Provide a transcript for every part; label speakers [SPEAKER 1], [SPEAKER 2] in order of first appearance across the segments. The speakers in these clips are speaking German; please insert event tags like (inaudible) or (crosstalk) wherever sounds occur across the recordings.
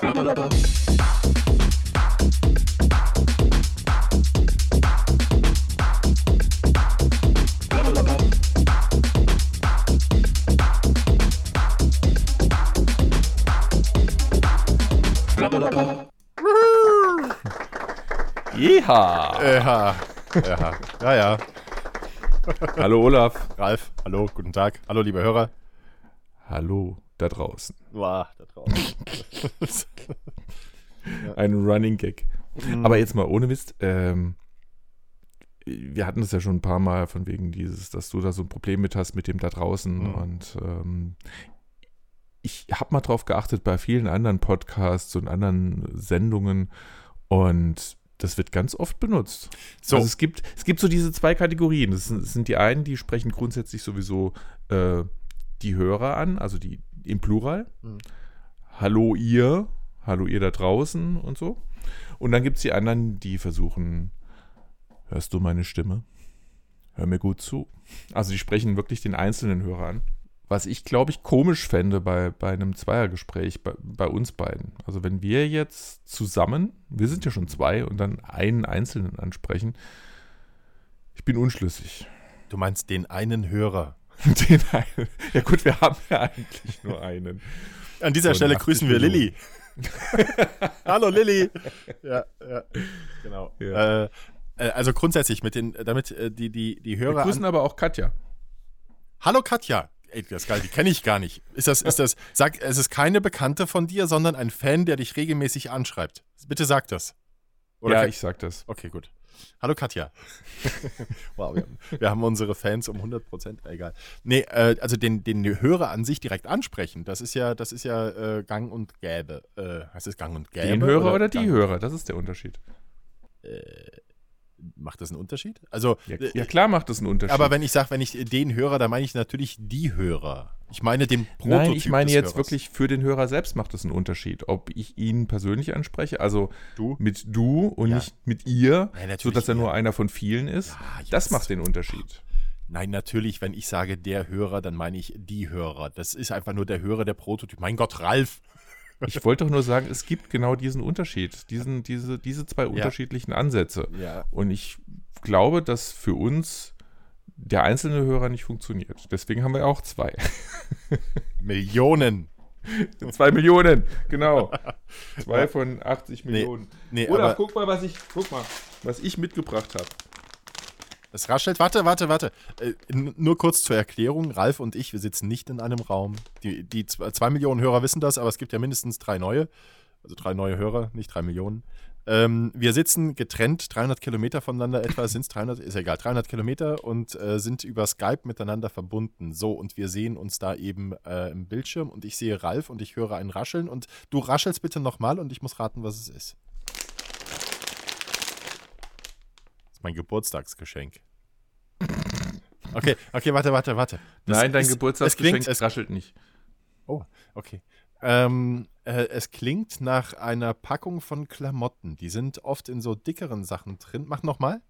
[SPEAKER 1] Jeha!
[SPEAKER 2] Ja, ja, ja, ja.
[SPEAKER 1] Hallo Olaf.
[SPEAKER 2] Ralf, hallo, guten Tag. Hallo, liebe Hörer.
[SPEAKER 1] Hallo da draußen.
[SPEAKER 2] Wow, da draußen. (laughs)
[SPEAKER 1] Ein Running Gag.
[SPEAKER 2] Mhm.
[SPEAKER 1] Aber jetzt mal ohne Mist. Ähm, wir hatten es ja schon ein paar Mal von wegen dieses, dass du da so ein Problem mit hast mit dem da draußen.
[SPEAKER 2] Mhm.
[SPEAKER 1] Und ähm, ich habe mal drauf geachtet bei vielen anderen Podcasts und anderen Sendungen und das wird ganz oft benutzt.
[SPEAKER 2] So.
[SPEAKER 1] Also es gibt, es gibt so diese zwei Kategorien. Das sind, das sind die einen, die sprechen grundsätzlich sowieso äh, die Hörer an, also die im Plural.
[SPEAKER 2] Mhm.
[SPEAKER 1] Hallo ihr, hallo ihr da draußen und so. Und dann gibt es die anderen, die versuchen, hörst du meine Stimme? Hör mir gut zu. Also die sprechen wirklich den einzelnen Hörer an. Was ich, glaube ich, komisch fände bei, bei einem Zweiergespräch bei, bei uns beiden. Also wenn wir jetzt zusammen, wir sind ja schon zwei, und dann einen Einzelnen ansprechen, ich bin unschlüssig.
[SPEAKER 2] Du meinst den einen Hörer. (laughs)
[SPEAKER 1] Den einen, ja gut, wir haben ja eigentlich nur einen. (laughs)
[SPEAKER 2] An dieser Stelle
[SPEAKER 1] 80
[SPEAKER 2] grüßen wir. Lilly. (laughs) hallo Lilly. Ja, ja, genau.
[SPEAKER 1] Ja.
[SPEAKER 2] Äh, äh, also grundsätzlich mit den, damit äh, die, die, die
[SPEAKER 1] Wir
[SPEAKER 2] Hörer.
[SPEAKER 1] grüßen
[SPEAKER 2] An,
[SPEAKER 1] aber auch Katja.
[SPEAKER 2] hallo Katja. Ey, das ist geil, die kenne ich gar nicht. Ist das, ist das, sag, es ist keine Bekannte von dir, sondern ein Fan, der dich regelmäßig anschreibt. Bitte sag das.
[SPEAKER 1] ja,
[SPEAKER 2] ke-
[SPEAKER 1] ich sag das.
[SPEAKER 2] Okay, gut. Hallo Katja. (laughs) wow, wir haben, wir haben unsere Fans um 100 Prozent. Egal. Nee, äh, also den, den Hörer an sich direkt ansprechen, das ist ja, das ist ja äh, Gang und Gäbe. Äh, heißt es Gang und Gäbe?
[SPEAKER 1] Den Hörer oder, die
[SPEAKER 2] Gang-
[SPEAKER 1] Hörer, das ist der Unterschied.
[SPEAKER 2] Macht das einen Unterschied? Also,
[SPEAKER 1] Ja,
[SPEAKER 2] äh,
[SPEAKER 1] ja klar macht das einen Unterschied.
[SPEAKER 2] aber wenn ich sage, wenn ich den Hörer, dann meine ich natürlich die Hörer. Ich meine den Prototyp
[SPEAKER 1] Nein, ich meine jetzt
[SPEAKER 2] Hörers.
[SPEAKER 1] wirklich für den Hörer selbst macht es einen Unterschied, ob ich ihn persönlich anspreche, also
[SPEAKER 2] Du?
[SPEAKER 1] mit du und
[SPEAKER 2] Ja.
[SPEAKER 1] nicht mit ihr,
[SPEAKER 2] natürlich
[SPEAKER 1] sodass er nur einer von vielen ist. Das macht den Unterschied.
[SPEAKER 2] Nein, natürlich, wenn ich sage der Hörer, dann meine ich die Hörer. Das ist einfach nur der Hörer, der Prototyp. Mein Gott, Ralf.
[SPEAKER 1] Ich wollte doch nur sagen, es gibt genau diesen Unterschied, diesen, diese, diese zwei unterschiedlichen Ansätze.
[SPEAKER 2] Ja.
[SPEAKER 1] Und ich glaube, dass für uns der einzelne Hörer nicht funktioniert. Deswegen haben wir auch zwei. (laughs)
[SPEAKER 2] Millionen.
[SPEAKER 1] zwei Millionen, genau. (laughs) Zwei von 80 Millionen.
[SPEAKER 2] Nee,
[SPEAKER 1] Oder
[SPEAKER 2] aber
[SPEAKER 1] guck mal, was ich, guck mal, was ich mitgebracht habe.
[SPEAKER 2] Es raschelt. Warte, warte, warte. Äh, nur kurz zur Erklärung. Ralf und ich, wir sitzen nicht in einem Raum. Die, die zwei Millionen Hörer wissen das, aber es gibt ja mindestens drei neue. Also drei neue Hörer, nicht drei Millionen. Ähm, wir sitzen getrennt, 300 Kilometer voneinander etwa, sind es 300, ist egal, 300 Kilometer und äh, sind über Skype miteinander verbunden. So, und wir sehen uns da eben äh, im Bildschirm und ich sehe Ralf und ich höre ein Rascheln und du raschelst bitte nochmal und ich muss raten, was es ist. Das ist mein Geburtstagsgeschenk. Okay, okay, warte, warte, warte. Das
[SPEAKER 1] Nein, dein
[SPEAKER 2] ist-
[SPEAKER 1] Geburtstagsgeschenk
[SPEAKER 2] Es klingt, es,
[SPEAKER 1] raschelt nicht.
[SPEAKER 2] oh, okay. Ähm, äh, es klingt nach einer Packung von Klamotten. Die sind oft in so dickeren Sachen drin. Mach nochmal.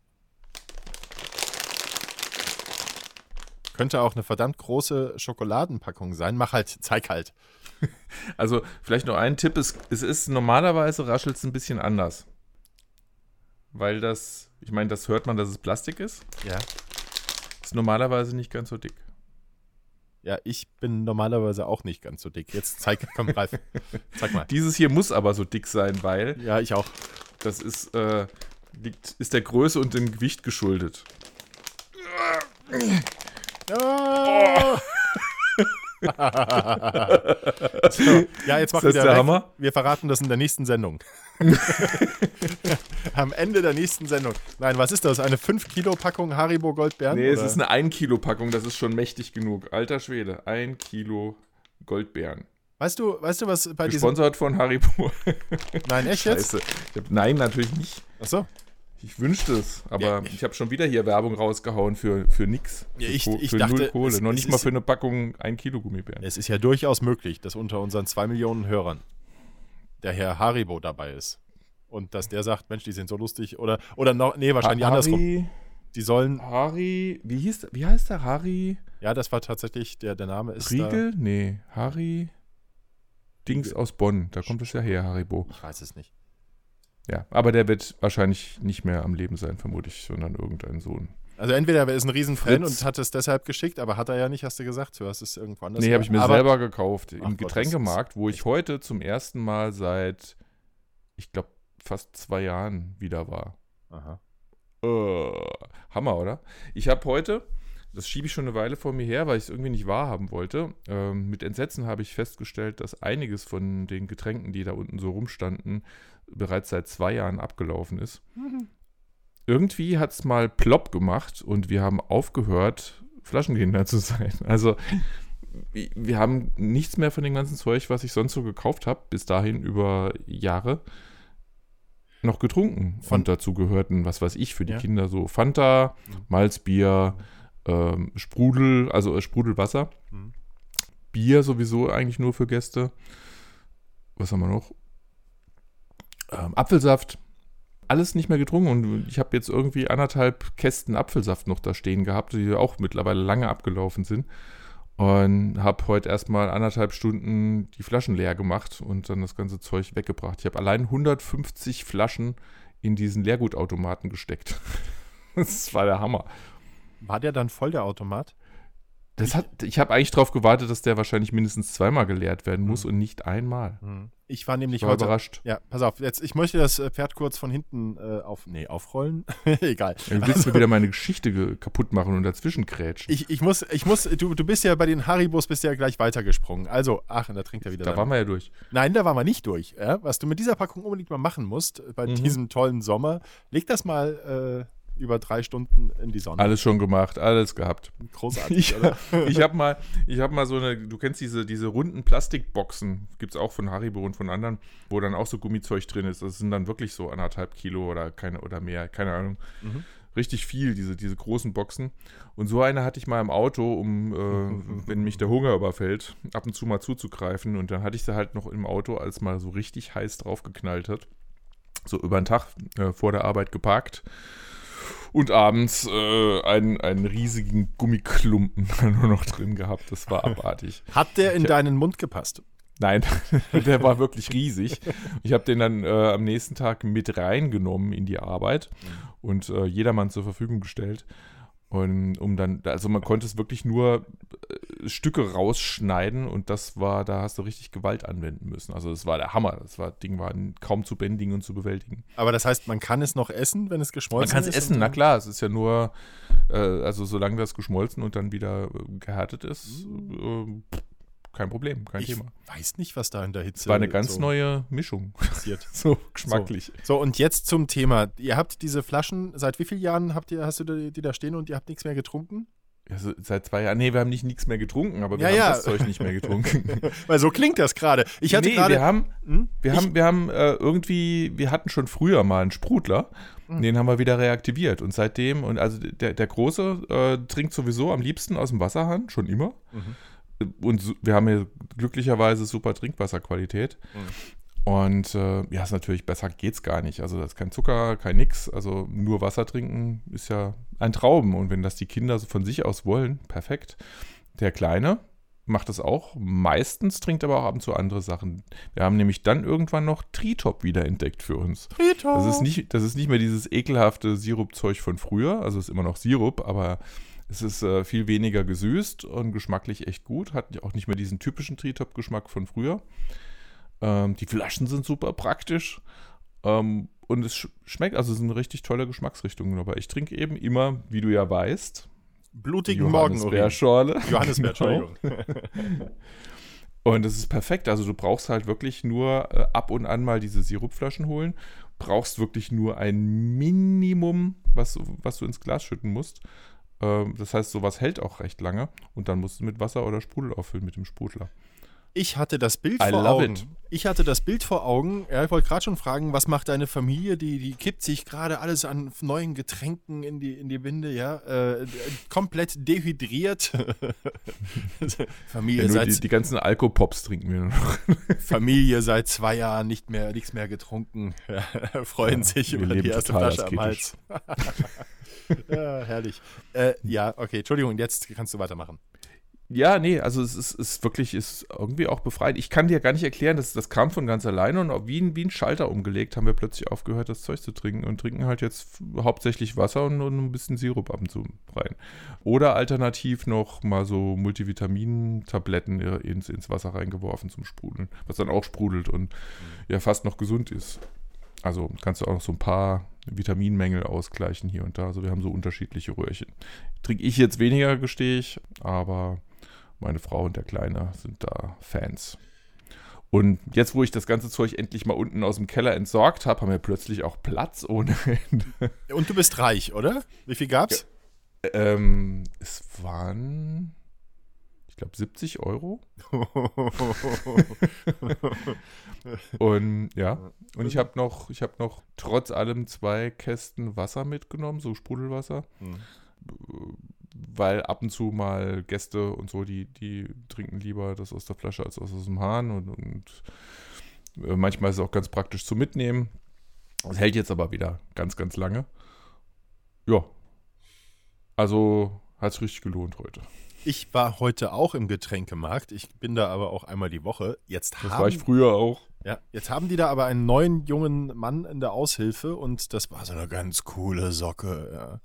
[SPEAKER 2] Könnte auch eine verdammt große Schokoladenpackung sein. Mach halt, zeig halt. (laughs)
[SPEAKER 1] Also, vielleicht noch ein Tipp: es, es ist normalerweise raschelt es ein bisschen anders. Weil das, ich meine, das hört man, dass es Plastik ist.
[SPEAKER 2] Ja.
[SPEAKER 1] Ist normalerweise nicht ganz so dick.
[SPEAKER 2] Ja, ich bin normalerweise auch nicht ganz so dick. Jetzt zeig, komm, Ralf. Zeig mal.
[SPEAKER 1] Dieses hier muss aber so dick sein, weil
[SPEAKER 2] Ja, ich auch.
[SPEAKER 1] das ist, äh, liegt, ist der Größe und dem Gewicht geschuldet.
[SPEAKER 2] Ah! So, ja, jetzt machen
[SPEAKER 1] das
[SPEAKER 2] wir
[SPEAKER 1] der
[SPEAKER 2] weg.
[SPEAKER 1] Hammer?
[SPEAKER 2] Wir verraten das in der nächsten Sendung. (laughs) Am Ende der nächsten Sendung. Nein, was ist das? Eine 5-Kilo-Packung Haribo Goldbeeren?
[SPEAKER 1] Nee, es
[SPEAKER 2] oder?
[SPEAKER 1] ist eine 1-Kilo-Packung, das ist schon mächtig genug. Alter Schwede, 1 Kilo Goldbeeren.
[SPEAKER 2] weißt, du, weißt du, was bei diesem.
[SPEAKER 1] Gesponsert von Haribo.
[SPEAKER 2] Nein, echt jetzt?
[SPEAKER 1] Scheiße. Hab, nein, natürlich nicht.
[SPEAKER 2] Achso.
[SPEAKER 1] Ich wünschte es, aber
[SPEAKER 2] Ja.
[SPEAKER 1] ich habe schon wieder hier Werbung rausgehauen für, für nix.
[SPEAKER 2] Ja,
[SPEAKER 1] für,
[SPEAKER 2] ich-
[SPEAKER 1] Ko-
[SPEAKER 2] ich
[SPEAKER 1] für
[SPEAKER 2] dachte,
[SPEAKER 1] null Kohle.
[SPEAKER 2] es-
[SPEAKER 1] Noch nicht mal
[SPEAKER 2] ist-
[SPEAKER 1] für eine Packung 1 Kilo Gummibären.
[SPEAKER 2] Es ist ja durchaus möglich, dass unter unseren 2 Millionen Hörern der Herr Haribo dabei ist. Und dass der sagt, Mensch, die sind so lustig. Oder, oder noch, nee, wahrscheinlich andersrum.
[SPEAKER 1] Harry,
[SPEAKER 2] Die sollen,
[SPEAKER 1] Harry, wie hieß, wie heißt der? Harry
[SPEAKER 2] ja, das war tatsächlich, der, der Name ist da.
[SPEAKER 1] Riegel? Nee, Harry Dings aus Bonn. Da kommt es ja her, Haribo.
[SPEAKER 2] Ich weiß es nicht.
[SPEAKER 1] Ja, aber der wird wahrscheinlich nicht mehr am Leben sein, vermute ich, sondern irgendein Sohn.
[SPEAKER 2] Also entweder er ist ein Riesenfan
[SPEAKER 1] Fritz.
[SPEAKER 2] und hat es deshalb geschickt, aber hat er ja nicht, hast du gesagt. Du hast es irgendwo anders.
[SPEAKER 1] Nee, habe ich mir
[SPEAKER 2] aber,
[SPEAKER 1] selber gekauft im Getränkemarkt, wo ich heute zum ersten Mal seit, ich glaube, fast zwei Jahren wieder war.
[SPEAKER 2] Aha.
[SPEAKER 1] Äh, Hammer, oder? Ich habe heute, das schiebe ich schon eine Weile vor mir her, weil ich es irgendwie nicht wahrhaben wollte. Ähm, mit Entsetzen habe ich festgestellt, dass einiges von den Getränken, die da unten so rumstanden, bereits seit zwei Jahren abgelaufen ist. Irgendwie hat es mal plopp gemacht und wir haben aufgehört, Flaschenkinder zu sein. (laughs) Also wir- wir haben nichts mehr von dem ganzen Zeug, was ich sonst so gekauft habe, bis dahin über Jahre noch getrunken.
[SPEAKER 2] Von-
[SPEAKER 1] und dazu gehörten, was weiß ich, für die
[SPEAKER 2] Ja.
[SPEAKER 1] Kinder so Fanta,
[SPEAKER 2] Mhm.
[SPEAKER 1] Malzbier, ähm, Sprudel, also äh, Sprudelwasser.
[SPEAKER 2] Mhm.
[SPEAKER 1] Bier sowieso eigentlich nur für Gäste. Was haben wir noch? Ähm, Apfelsaft. Alles nicht mehr getrunken und ich habe jetzt irgendwie anderthalb Kästen Apfelsaft noch da stehen gehabt, die auch mittlerweile lange abgelaufen sind. Und habe heute erstmal anderthalb Stunden die Flaschen leer gemacht und dann das ganze Zeug weggebracht. Ich habe allein 150 Flaschen in diesen Leergutautomaten gesteckt. (laughs) Das war der Hammer.
[SPEAKER 2] War der dann voll, der Automat?
[SPEAKER 1] Das hat, ich habe eigentlich darauf gewartet, dass der wahrscheinlich mindestens zweimal geleert werden muss
[SPEAKER 2] Mhm.
[SPEAKER 1] und nicht einmal.
[SPEAKER 2] Ich war nämlich
[SPEAKER 1] Ich war
[SPEAKER 2] heute.
[SPEAKER 1] überrascht.
[SPEAKER 2] Ja, pass auf, jetzt, ich möchte das äh, Pferd kurz von hinten äh, auf. Nee, aufrollen. (laughs) Egal.
[SPEAKER 1] Du willst mir wieder meine Geschichte ge- kaputt machen und dazwischen krätschen.
[SPEAKER 2] Ich, ich muss, ich muss, du, du bist ja bei den Haribos bist ja gleich weitergesprungen. Also, ach, und da trinkt er wieder.
[SPEAKER 1] da waren wir ja durch.
[SPEAKER 2] Nein, da waren wir nicht durch. Ja? Was du mit dieser Packung unbedingt mal machen musst, bei
[SPEAKER 1] Mhm.
[SPEAKER 2] diesem tollen Sommer, leg das mal äh, über drei Stunden in die Sonne.
[SPEAKER 1] Alles schon gemacht, alles gehabt.
[SPEAKER 2] Großartig,
[SPEAKER 1] Ich,
[SPEAKER 2] oder? (laughs)
[SPEAKER 1] ich habe mal, ich hab mal so eine, du kennst diese, diese runden Plastikboxen, gibt es auch von Haribo und von anderen, wo dann auch so Gummizeug drin ist. Das sind dann wirklich so anderthalb Kilo oder, keine, oder mehr, keine Ahnung.
[SPEAKER 2] Mhm.
[SPEAKER 1] Richtig viel, diese, diese großen Boxen. Und so eine hatte ich mal im Auto, um, (laughs) äh, wenn mich der Hunger überfällt, ab und zu mal zuzugreifen. Und dann hatte ich sie halt noch im Auto, als mal so richtig heiß draufgeknallt hat. So über den Tag äh, vor der Arbeit geparkt. Und abends äh, einen, einen riesigen Gummiklumpen (laughs) nur noch drin gehabt. Das war abartig.
[SPEAKER 2] Hat der in deinen Mund gepasst?
[SPEAKER 1] Nein, (laughs) der war wirklich riesig. Ich habe den dann äh, am nächsten Tag mit reingenommen in die Arbeit und äh, jedermann zur Verfügung gestellt. Und um dann, also man konnte es wirklich nur äh, Stücke rausschneiden und das war, da hast du richtig Gewalt anwenden müssen. Also das war der Hammer. Das war, Ding war kaum zu bändigen und zu bewältigen.
[SPEAKER 2] Aber das heißt, man kann es noch essen, wenn es
[SPEAKER 1] Man
[SPEAKER 2] geschmolzen
[SPEAKER 1] kann
[SPEAKER 2] ist?
[SPEAKER 1] es essen, na klar, es ist ja nur, äh, also solange das geschmolzen und dann wieder äh, gehärtet ist, äh, kein Problem, kein
[SPEAKER 2] Ich
[SPEAKER 1] Thema.
[SPEAKER 2] weiß nicht, was da in der Hitze
[SPEAKER 1] Es war eine ganz
[SPEAKER 2] so
[SPEAKER 1] neue Mischung.
[SPEAKER 2] passiert. (laughs)
[SPEAKER 1] so geschmacklich.
[SPEAKER 2] So, und jetzt zum Thema. Ihr habt diese Flaschen, seit wie vielen Jahren habt ihr, hast du die, die da stehen und ihr habt nichts mehr getrunken?
[SPEAKER 1] Also seit zwei Jahren. Nee, wir haben nicht nichts mehr getrunken, aber wir
[SPEAKER 2] Ja,
[SPEAKER 1] haben
[SPEAKER 2] ja.
[SPEAKER 1] das Zeug nicht mehr getrunken. (laughs)
[SPEAKER 2] Weil so klingt das gerade. Ich hatte
[SPEAKER 1] nee,
[SPEAKER 2] gerade.
[SPEAKER 1] wir haben,
[SPEAKER 2] Hm?
[SPEAKER 1] wir
[SPEAKER 2] Ich-
[SPEAKER 1] haben, wir haben äh, irgendwie, wir hatten schon früher mal einen Sprudler.
[SPEAKER 2] Mhm.
[SPEAKER 1] Den haben wir wieder reaktiviert. Und seitdem, und also der, der Große äh, trinkt sowieso am liebsten aus dem Wasserhahn, schon immer.
[SPEAKER 2] Mhm.
[SPEAKER 1] Und wir haben hier glücklicherweise super Trinkwasserqualität.
[SPEAKER 2] Mhm.
[SPEAKER 1] Und äh, ja, ist natürlich besser geht's gar nicht. Also da ist kein Zucker, kein nix. Also nur Wasser trinken ist ja ein Traum. Und wenn das die Kinder so von sich aus wollen, perfekt. Der Kleine macht das auch. Meistens trinkt aber auch ab und zu andere Sachen. Wir haben nämlich dann irgendwann noch Tritop wieder entdeckt für uns.
[SPEAKER 2] Rita.
[SPEAKER 1] Das ist nicht, das ist nicht mehr dieses ekelhafte Sirupzeug von früher. Also es ist immer noch Sirup, aber es ist äh, viel weniger gesüßt und geschmacklich echt gut. Hat auch nicht mehr diesen typischen Tritop-Geschmack von früher. Ähm, die Flaschen sind super praktisch. Ähm, und es sch schmeckt, also es eine richtig tolle Geschmacksrichtung. Aber ich trinke eben immer, wie du ja weißt,
[SPEAKER 2] Blutigen Morgenurin.
[SPEAKER 1] Johannisbeerschorle. (laughs)
[SPEAKER 2] Johannisbeer,
[SPEAKER 1] Genau. (laughs) Und das ist perfekt. Also du brauchst halt wirklich nur äh, ab und an mal diese Sirupflaschen holen. Brauchst wirklich nur ein Minimum, was, was du ins Glas schütten musst. Ähm, das heißt, sowas hält auch recht lange. Und dann musst du mit Wasser oder Sprudel auffüllen mit dem Sprudler.
[SPEAKER 2] Ich hatte das Bild
[SPEAKER 1] I
[SPEAKER 2] vor Augen.
[SPEAKER 1] it.
[SPEAKER 2] Ich hatte das Bild vor Augen. Ja, ich wollte gerade schon fragen, was macht deine Familie? Die, die kippt sich gerade alles an neuen Getränken in die, in die Winde, ja. Äh, komplett dehydriert. (laughs) Familie,
[SPEAKER 1] Ja,
[SPEAKER 2] seit,
[SPEAKER 1] die, die ganzen Alkopops trinken wir nur noch. (laughs)
[SPEAKER 2] Familie seit zwei Jahren nicht mehr, nichts mehr getrunken. (laughs) Freuen
[SPEAKER 1] Ja,
[SPEAKER 2] sich über die erste Flasche am Hals. (laughs) ja, herrlich. Äh, ja, okay, Entschuldigung, jetzt kannst du weitermachen.
[SPEAKER 1] Ja, nee, also es ist, ist wirklich ist irgendwie auch befreit. Ich kann dir gar nicht erklären, das, das kam von ganz alleine und wie ein, wie ein Schalter umgelegt haben wir plötzlich aufgehört, das Zeug zu trinken und trinken halt jetzt hauptsächlich Wasser und, und ein bisschen Sirup ab und zu rein. Oder alternativ noch mal so Multivitamin-Tabletten ins, ins Wasser reingeworfen zum Sprudeln, was dann auch sprudelt und ja fast noch gesund ist. Also kannst du auch noch so ein paar Vitaminmängel ausgleichen hier und da. Also wir haben so unterschiedliche Röhrchen. Trinke ich jetzt weniger, gestehe ich, aber meine Frau und der Kleine sind da Fans. Und jetzt, wo ich das ganze Zeug endlich mal unten aus dem Keller entsorgt habe, haben wir plötzlich auch Platz ohne Ende.
[SPEAKER 2] Und du bist reich, oder? Wie viel gab's?
[SPEAKER 1] Ja, ähm, es waren, glaube, 70 Euro. (laughs) und ja, und ich habe noch, ich habe noch trotz allem zwei Kästen Wasser mitgenommen, so Sprudelwasser. Hm weil ab und zu mal Gäste und so, die, die trinken lieber das aus der Flasche als aus dem Hahn und, und äh, manchmal ist es auch ganz praktisch zu mitnehmen. Das hält jetzt aber wieder ganz, ganz lange. Ja. Also hat es richtig gelohnt heute.
[SPEAKER 2] Ich war heute auch im Getränkemarkt. Ich bin da aber auch einmal die Woche. Jetzt
[SPEAKER 1] das haben, war ich früher auch.
[SPEAKER 2] Ja, jetzt haben die da aber einen neuen jungen Mann in der Aushilfe und das war so eine ganz coole Socke. Ja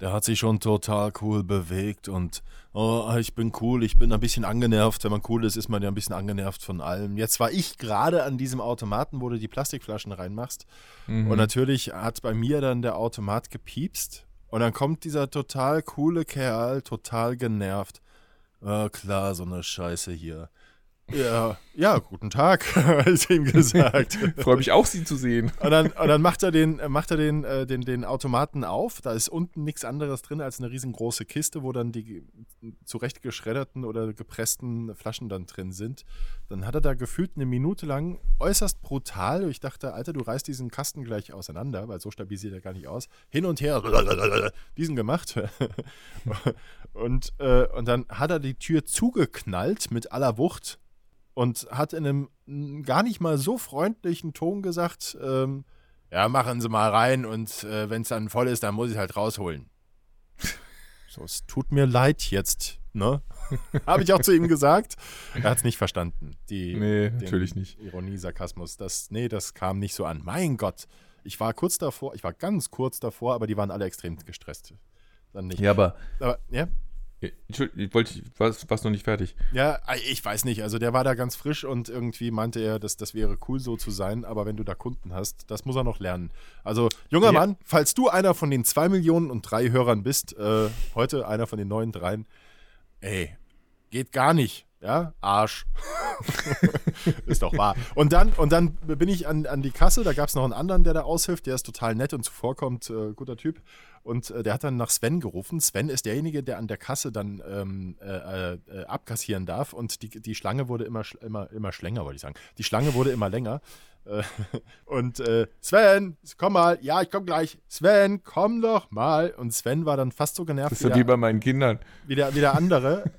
[SPEAKER 2] der hat sich schon total cool bewegt und oh, ich bin cool, ich bin ein bisschen angenervt. Wenn man cool ist, ist man ja ein bisschen angenervt von allem. Jetzt war ich gerade an diesem Automaten, wo du die Plastikflaschen reinmachst. Mhm. Und natürlich hat bei mir dann der Automat gepiepst. Und dann kommt dieser total coole Kerl, total genervt. Oh, klar, so eine Scheiße hier. Ja, ja, guten Tag, (laughs) hat ihm gesagt. (laughs)
[SPEAKER 1] Freue mich auch, Sie zu sehen.
[SPEAKER 2] Und dann, und dann macht er, den, macht er den, äh, den, den Automaten auf. Da ist unten nichts anderes drin als eine riesengroße Kiste, wo dann die zurechtgeschredderten oder gepressten Flaschen dann drin sind. Dann hat er da gefühlt eine Minute lang äußerst brutal. Ich dachte, Alter, du reißt diesen Kasten gleich auseinander, weil so stabil sieht er gar nicht aus. Hin und her, (laughs) diesen gemacht. (laughs) und, äh, und dann hat er die Tür zugeknallt mit aller Wucht und hat in einem gar nicht mal so freundlichen Ton gesagt, ähm, ja, machen Sie mal rein und äh, wenn es dann voll ist, dann muss ich halt rausholen. (laughs) so, es tut mir leid jetzt, ne? (laughs) Habe ich auch zu ihm gesagt. Er hat es nicht verstanden. Die,
[SPEAKER 1] nee, natürlich nicht.
[SPEAKER 2] Ironie, Sarkasmus, das, nee, das kam nicht so an. Mein Gott, ich war kurz davor, ich war ganz kurz davor, aber die waren alle extrem gestresst.
[SPEAKER 1] Dann nicht. Ja, aber,
[SPEAKER 2] aber ja?
[SPEAKER 1] Ich wollte, was, was noch nicht fertig.
[SPEAKER 2] Ja, ich weiß nicht. Also der war da ganz frisch und irgendwie meinte er, dass das wäre cool so zu sein, aber wenn du da Kunden hast, das muss er noch lernen. Also, junger ja. Mann, falls du einer von den zwei Millionen und drei Hörern bist, äh, heute einer von den neuen dreien, ey, geht gar nicht. Ja, Arsch. (laughs) ist doch wahr. Und dann, und dann bin ich an, an die Kasse, da gab es noch einen anderen, der da aushilft, der ist total nett und zuvorkommt, äh, guter Typ. Und äh, der hat dann nach Sven gerufen. Sven ist derjenige, der an der Kasse dann ähm, äh, äh, abkassieren darf. Und die, die Schlange wurde immer, immer, immer schlänger, wollte ich sagen. Die Schlange wurde immer länger. Äh, (laughs) und äh, Sven, komm mal. Ja, ich komm gleich. Sven, komm doch mal. Und Sven war dann fast so genervt.
[SPEAKER 1] Das ist ja wie bei meinen Kindern.
[SPEAKER 2] Wie der, wie der andere.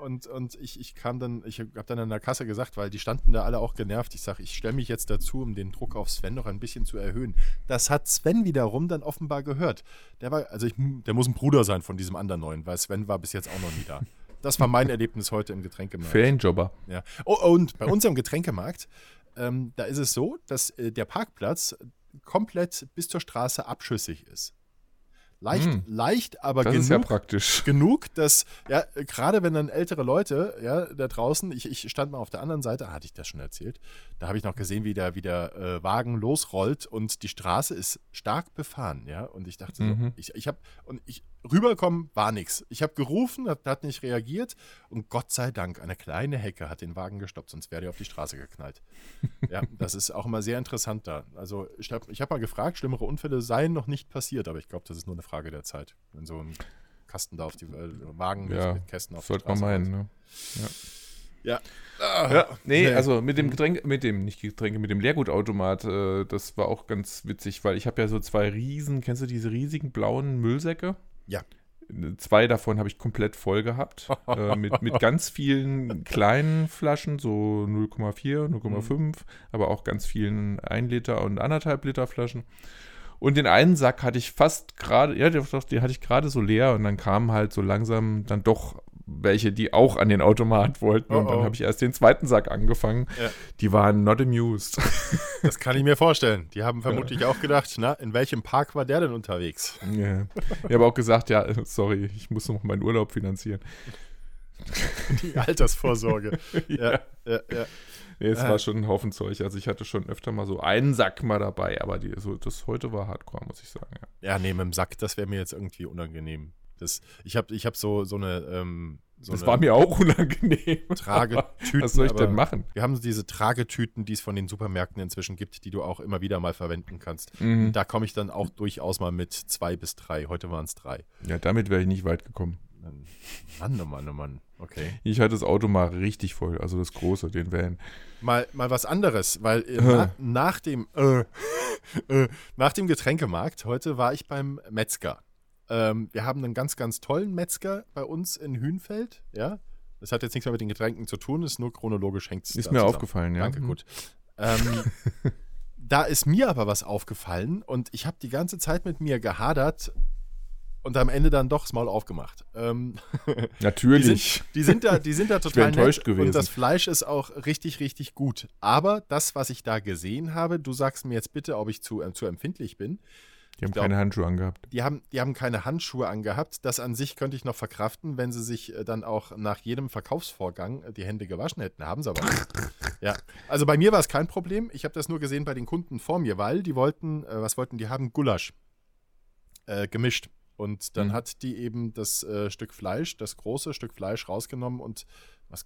[SPEAKER 2] Und, und ich, ich kam dann, ich habe dann an der Kasse gesagt, weil die standen da alle auch genervt. Ich sage, ich stelle mich jetzt dazu, um den Druck auf Sven noch ein bisschen zu erhöhen. Das hat Sven wiederum dann offenbar gehört. Der war, also ich, der muss ein Bruder sein von diesem anderen neuen, weil Sven war bis jetzt auch noch nie da. Das war mein Erlebnis heute im Getränkemarkt.
[SPEAKER 1] Ferienjobber.
[SPEAKER 2] Ja. Oh, und bei uns im Getränkemarkt, ähm, da ist es so, dass äh, der Parkplatz komplett bis zur Straße abschüssig ist. Leicht, hm. leicht, aber
[SPEAKER 1] das genug, ja (laughs)
[SPEAKER 2] genug, dass, ja, gerade wenn dann ältere Leute, ja, da draußen, ich, ich stand mal auf der anderen Seite, hatte ich das schon erzählt, da habe ich noch gesehen, wie der, wie der äh, Wagen losrollt und die Straße ist stark befahren, ja, und ich dachte mhm. so, ich, ich habe, und ich, rüberkommen war nichts. Ich habe gerufen, hat, hat nicht reagiert und Gott sei Dank, eine kleine Hecke hat den Wagen gestoppt, sonst wäre er auf die Straße geknallt. (laughs) ja, das ist auch immer sehr interessant da. Also ich habe ich hab mal gefragt, schlimmere Unfälle seien noch nicht passiert, aber ich glaube, das ist nur eine Frage der Zeit, wenn so ein Kasten da auf die äh, Wagen
[SPEAKER 1] ja, mit, Kästen auf die Straße. Sollte man meinen, ne?
[SPEAKER 2] Ja. Ja.
[SPEAKER 1] Ah, ja. Nee, nee, also mit dem Getränk, mit dem, nicht Getränke, mit dem Leergutautomat, äh, das war auch ganz witzig, weil ich habe ja so zwei riesen, kennst du diese riesigen blauen Müllsäcke?
[SPEAKER 2] Ja.
[SPEAKER 1] Zwei davon habe ich komplett voll gehabt. (laughs) äh, mit, mit ganz vielen kleinen Flaschen, so 0,4, 0,5, mhm. aber auch ganz vielen 1 Liter und 1,5 Liter Flaschen. Und den einen Sack hatte ich fast gerade, ja, den hatte ich gerade so leer und dann kamen halt so langsam dann doch welche, die auch an den Automat wollten. Und
[SPEAKER 2] Oh,
[SPEAKER 1] dann
[SPEAKER 2] oh.
[SPEAKER 1] habe ich erst den zweiten Sack angefangen.
[SPEAKER 2] Ja.
[SPEAKER 1] Die waren not amused. (laughs)
[SPEAKER 2] Das kann ich mir vorstellen. Die haben vermutlich auch gedacht, na, in welchem Park war der denn unterwegs?
[SPEAKER 1] ja. Ich habe auch gesagt, ja, sorry, ich muss noch meinen Urlaub finanzieren. (laughs)
[SPEAKER 2] Die Altersvorsorge. (laughs) ja, ja, ja.
[SPEAKER 1] Nee, es
[SPEAKER 2] Ah.
[SPEAKER 1] war schon ein Haufen Zeug. Also ich hatte schon öfter mal so einen Sack mal dabei, aber die, so, das heute war Hardcore, muss ich sagen. Ja.
[SPEAKER 2] Ja, nee, mit dem Sack, das wäre mir jetzt irgendwie unangenehm. Das, ich habe ich hab so, so eine. Ähm, so
[SPEAKER 1] das
[SPEAKER 2] eine
[SPEAKER 1] war mir auch unangenehm. (laughs)
[SPEAKER 2] Tragetüten.
[SPEAKER 1] Was soll ich denn machen?
[SPEAKER 2] Wir haben so diese Tragetüten, die es von den Supermärkten inzwischen gibt, die du auch immer wieder mal verwenden kannst.
[SPEAKER 1] Mhm.
[SPEAKER 2] Da komme ich dann auch durchaus mal mit zwei bis drei. Heute waren es drei.
[SPEAKER 1] Ja, damit wäre ich nicht weit gekommen.
[SPEAKER 2] Mann, oh Mann, oh Mann. Okay.
[SPEAKER 1] Ich hatte das Auto mal richtig voll, also das große, den Van.
[SPEAKER 2] Mal, mal was anderes, weil äh, na, nach, dem, äh, (laughs) äh, nach dem Getränkemarkt heute war ich beim Metzger. Ähm, wir haben einen ganz, ganz tollen Metzger bei uns in Hünfeld. Ja, das hat jetzt nichts mehr mit den Getränken zu tun, ist nur chronologisch hängt es
[SPEAKER 1] Ist mir aufgefallen, ja.
[SPEAKER 2] Danke,
[SPEAKER 1] Mhm.
[SPEAKER 2] gut. Ähm, (laughs) da ist mir aber was aufgefallen und ich habe die ganze Zeit mit mir gehadert und am Ende dann doch das Maul aufgemacht. Ähm, (laughs) die,
[SPEAKER 1] Natürlich.
[SPEAKER 2] sind, die, sind da, die sind da (laughs) total
[SPEAKER 1] enttäuscht
[SPEAKER 2] nett
[SPEAKER 1] gewesen.
[SPEAKER 2] und das Fleisch ist auch richtig, richtig gut. Aber das, was ich da gesehen habe, du sagst mir jetzt bitte, ob ich zu, äh, zu empfindlich bin.
[SPEAKER 1] Die haben
[SPEAKER 2] glaub-
[SPEAKER 1] keine Handschuhe angehabt.
[SPEAKER 2] Die haben, die haben keine Handschuhe angehabt. Das an sich könnte ich noch verkraften, wenn sie sich äh, dann auch nach jedem Verkaufsvorgang äh, die Hände gewaschen hätten. Haben sie aber nicht. Ja, also bei mir war es kein Problem. Ich habe das nur gesehen bei den Kunden vor mir, weil die wollten, äh, was wollten die haben? Gulasch äh, gemischt. Und dann
[SPEAKER 1] Mhm.
[SPEAKER 2] hat die eben das äh, Stück Fleisch, das große Stück Fleisch rausgenommen und was,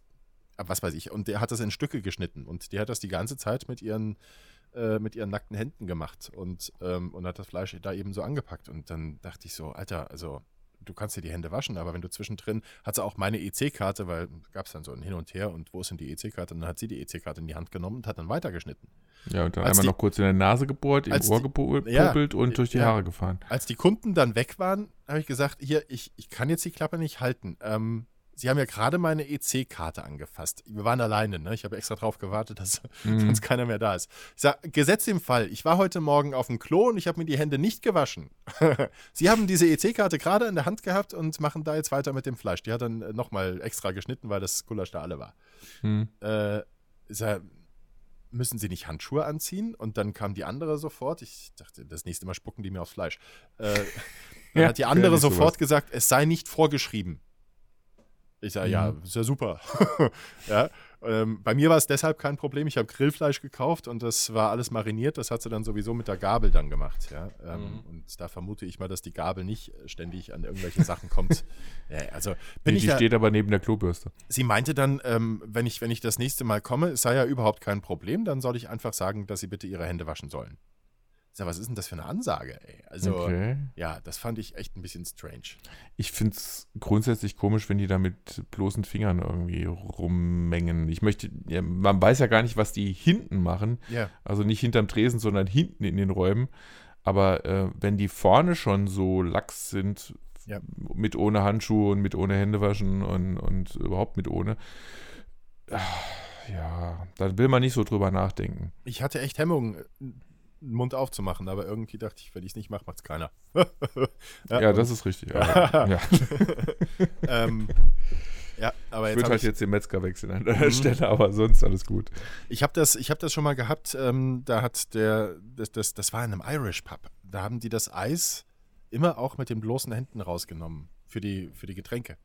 [SPEAKER 2] äh, was weiß ich, und der hat das in Stücke geschnitten. Und die hat das die ganze Zeit mit ihren, äh, mit ihren nackten Händen gemacht und, ähm, und hat das Fleisch da eben so angepackt. Und dann dachte ich so, Alter, also du kannst dir die Hände waschen, aber wenn du zwischendrin, hat sie auch meine EC-Karte, weil gab es dann so ein Hin und Her und wo ist denn die EC-Karte? Und dann hat sie die EC-Karte in die Hand genommen und hat dann weitergeschnitten.
[SPEAKER 1] Ja, und dann
[SPEAKER 2] Als
[SPEAKER 1] einmal
[SPEAKER 2] die-
[SPEAKER 1] noch kurz in der Nase gebohrt, im Ohr gepopelt
[SPEAKER 2] Ja,
[SPEAKER 1] und durch die
[SPEAKER 2] ja.
[SPEAKER 1] Haare gefahren.
[SPEAKER 2] Als die Kunden dann weg waren, habe ich gesagt, hier, ich, ich kann jetzt die Klappe nicht halten. Ähm, Sie haben ja gerade meine EC-Karte angefasst. Wir waren alleine, ne? Ich habe extra drauf gewartet, dass
[SPEAKER 1] Mhm.
[SPEAKER 2] sonst keiner mehr da ist. Ich sag, gesetzt im Fall, ich war heute Morgen auf dem Klo und ich habe mir die Hände nicht gewaschen. (laughs) Sie haben diese EC-Karte gerade in der Hand gehabt und machen da jetzt weiter mit dem Fleisch. Die hat dann äh, nochmal extra geschnitten, weil das Gulasch da alle war.
[SPEAKER 1] Hm.
[SPEAKER 2] Äh, ich sag, müssen Sie nicht Handschuhe anziehen? Und dann kam die andere sofort. Ich dachte, das nächste Mal spucken die mir aufs Fleisch. Äh, (laughs) dann
[SPEAKER 1] Ja,
[SPEAKER 2] hat die andere sofort
[SPEAKER 1] sowas.
[SPEAKER 2] gesagt, es sei nicht vorgeschrieben. Ich sage, ja,
[SPEAKER 1] Mhm.
[SPEAKER 2] ist ja super. (laughs) ja, ähm, bei mir war es deshalb kein Problem. Ich habe Grillfleisch gekauft und das war alles mariniert. Das hat sie dann sowieso mit der Gabel dann gemacht. Ja? Ähm,
[SPEAKER 1] Mhm.
[SPEAKER 2] Und da vermute ich mal, dass die Gabel nicht ständig an irgendwelche Sachen kommt. (laughs) ja, also bin
[SPEAKER 1] Die,
[SPEAKER 2] ich
[SPEAKER 1] die
[SPEAKER 2] ja,
[SPEAKER 1] steht aber neben der Klobürste.
[SPEAKER 2] Sie meinte dann, ähm, wenn, ich, wenn ich das nächste Mal komme, es sei ja überhaupt kein Problem, dann soll ich einfach sagen, dass sie bitte ihre Hände waschen sollen. Ich sag, was ist denn das für eine Ansage, ey? Also,
[SPEAKER 1] okay.
[SPEAKER 2] ja, das fand ich echt ein bisschen strange.
[SPEAKER 1] Ich finde es grundsätzlich komisch, wenn die da mit bloßen Fingern irgendwie rummengen. Ich möchte, ja, man weiß ja gar nicht, was die hinten machen.
[SPEAKER 2] Ja.
[SPEAKER 1] Also nicht hinterm Tresen, sondern hinten in den Räumen. Aber äh, wenn die vorne schon so lax sind,
[SPEAKER 2] Ja.
[SPEAKER 1] mit ohne Handschuhe und mit ohne Händewaschen und, und überhaupt mit ohne, ah, ja, dann will man nicht so drüber nachdenken.
[SPEAKER 2] Ich hatte echt Hemmungen, den Mund aufzumachen, aber irgendwie dachte ich, wenn ich es nicht mache, macht es keiner. (laughs)
[SPEAKER 1] Ja, das ist richtig. (laughs) Ja, ja. (laughs)
[SPEAKER 2] ähm, ja, aber
[SPEAKER 1] Ich
[SPEAKER 2] jetzt
[SPEAKER 1] würde halt
[SPEAKER 2] ich,
[SPEAKER 1] jetzt den Metzger wechseln an der
[SPEAKER 2] Mhm.
[SPEAKER 1] Stelle, aber sonst alles gut.
[SPEAKER 2] ich habe das, ich hab das schon mal gehabt, ähm, da hat der, das, das, das war in einem Irish Pub, da haben die das Eis immer auch mit den bloßen Händen rausgenommen für die, für die Getränke.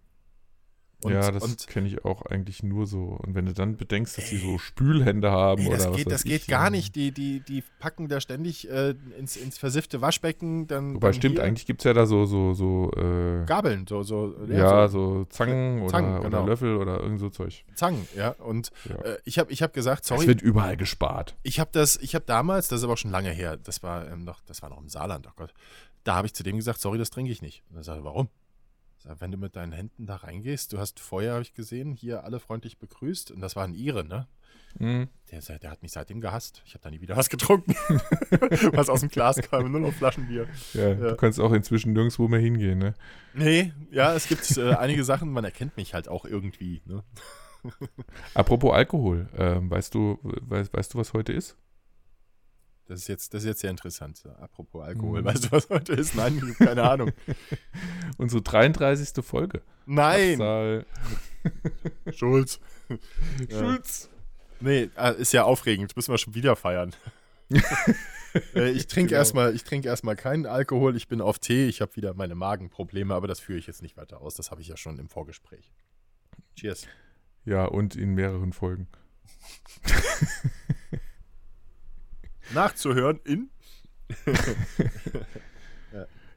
[SPEAKER 2] Und,
[SPEAKER 1] ja, das kenne ich auch eigentlich nur so. Und wenn du dann bedenkst, dass die so Spülhände haben
[SPEAKER 2] Ey, das
[SPEAKER 1] oder was
[SPEAKER 2] geht,
[SPEAKER 1] weiß
[SPEAKER 2] das geht
[SPEAKER 1] ich,
[SPEAKER 2] gar
[SPEAKER 1] ja.
[SPEAKER 2] nicht. Die, die, die packen da ständig äh, ins, ins versiffte Waschbecken. Dann,
[SPEAKER 1] Wobei
[SPEAKER 2] dann
[SPEAKER 1] stimmt,
[SPEAKER 2] hier
[SPEAKER 1] eigentlich gibt es ja da so, so, so, äh,
[SPEAKER 2] Gabeln, so, so,
[SPEAKER 1] ja,
[SPEAKER 2] so
[SPEAKER 1] so Zangen oder,
[SPEAKER 2] Zangen, genau.
[SPEAKER 1] oder Löffel oder irgend so Zeug.
[SPEAKER 2] Zangen, ja. Und
[SPEAKER 1] Ja.
[SPEAKER 2] äh, ich habe ich hab gesagt,
[SPEAKER 1] Es
[SPEAKER 2] sorry,
[SPEAKER 1] wird überall gespart.
[SPEAKER 2] ich habe das, ich habe damals, das ist aber auch schon lange her, das war ähm, noch, das war noch im Saarland, oh Gott. Da habe ich zu dem gesagt, sorry, das trinke ich nicht. Und er sagte, warum? Wenn du mit deinen Händen da reingehst, du hast vorher, habe ich gesehen, hier alle freundlich begrüßt und das waren ihre, ne?
[SPEAKER 1] Mhm.
[SPEAKER 2] Der, der hat mich seitdem gehasst. Ich habe da nie wieder was getrunken. (laughs) was aus dem Glas kam, nur noch Flaschenbier.
[SPEAKER 1] Ja,
[SPEAKER 2] Ja.
[SPEAKER 1] Du kannst auch inzwischen nirgendwo mehr hingehen, ne?
[SPEAKER 2] Nee, ja, es gibt äh, einige Sachen, man erkennt mich halt auch irgendwie. Ne?
[SPEAKER 1] Apropos Alkohol, ähm, weißt du, weißt, weißt du, was heute ist?
[SPEAKER 2] Das ist jetzt, das ist jetzt sehr interessant. Apropos Alkohol.
[SPEAKER 1] Mhm.
[SPEAKER 2] Weißt du, was heute ist? Nein, ich keine Ahnung. (laughs)
[SPEAKER 1] Unsere 33. Folge.
[SPEAKER 2] Nein! (laughs) Schulz. (laughs)
[SPEAKER 1] Schulz.
[SPEAKER 2] Nee, äh, ist ja aufregend. Müssen wir schon wieder feiern. Äh, ich trinke
[SPEAKER 1] Genau.
[SPEAKER 2] erstmal, ich trinke erstmal keinen Alkohol. Ich bin auf Tee. Ich habe wieder meine Magenprobleme, aber das führe ich jetzt nicht weiter aus. Das habe ich ja schon im Vorgespräch. Cheers.
[SPEAKER 1] Ja, und in mehreren Folgen.
[SPEAKER 2] Nachzuhören in (laughs)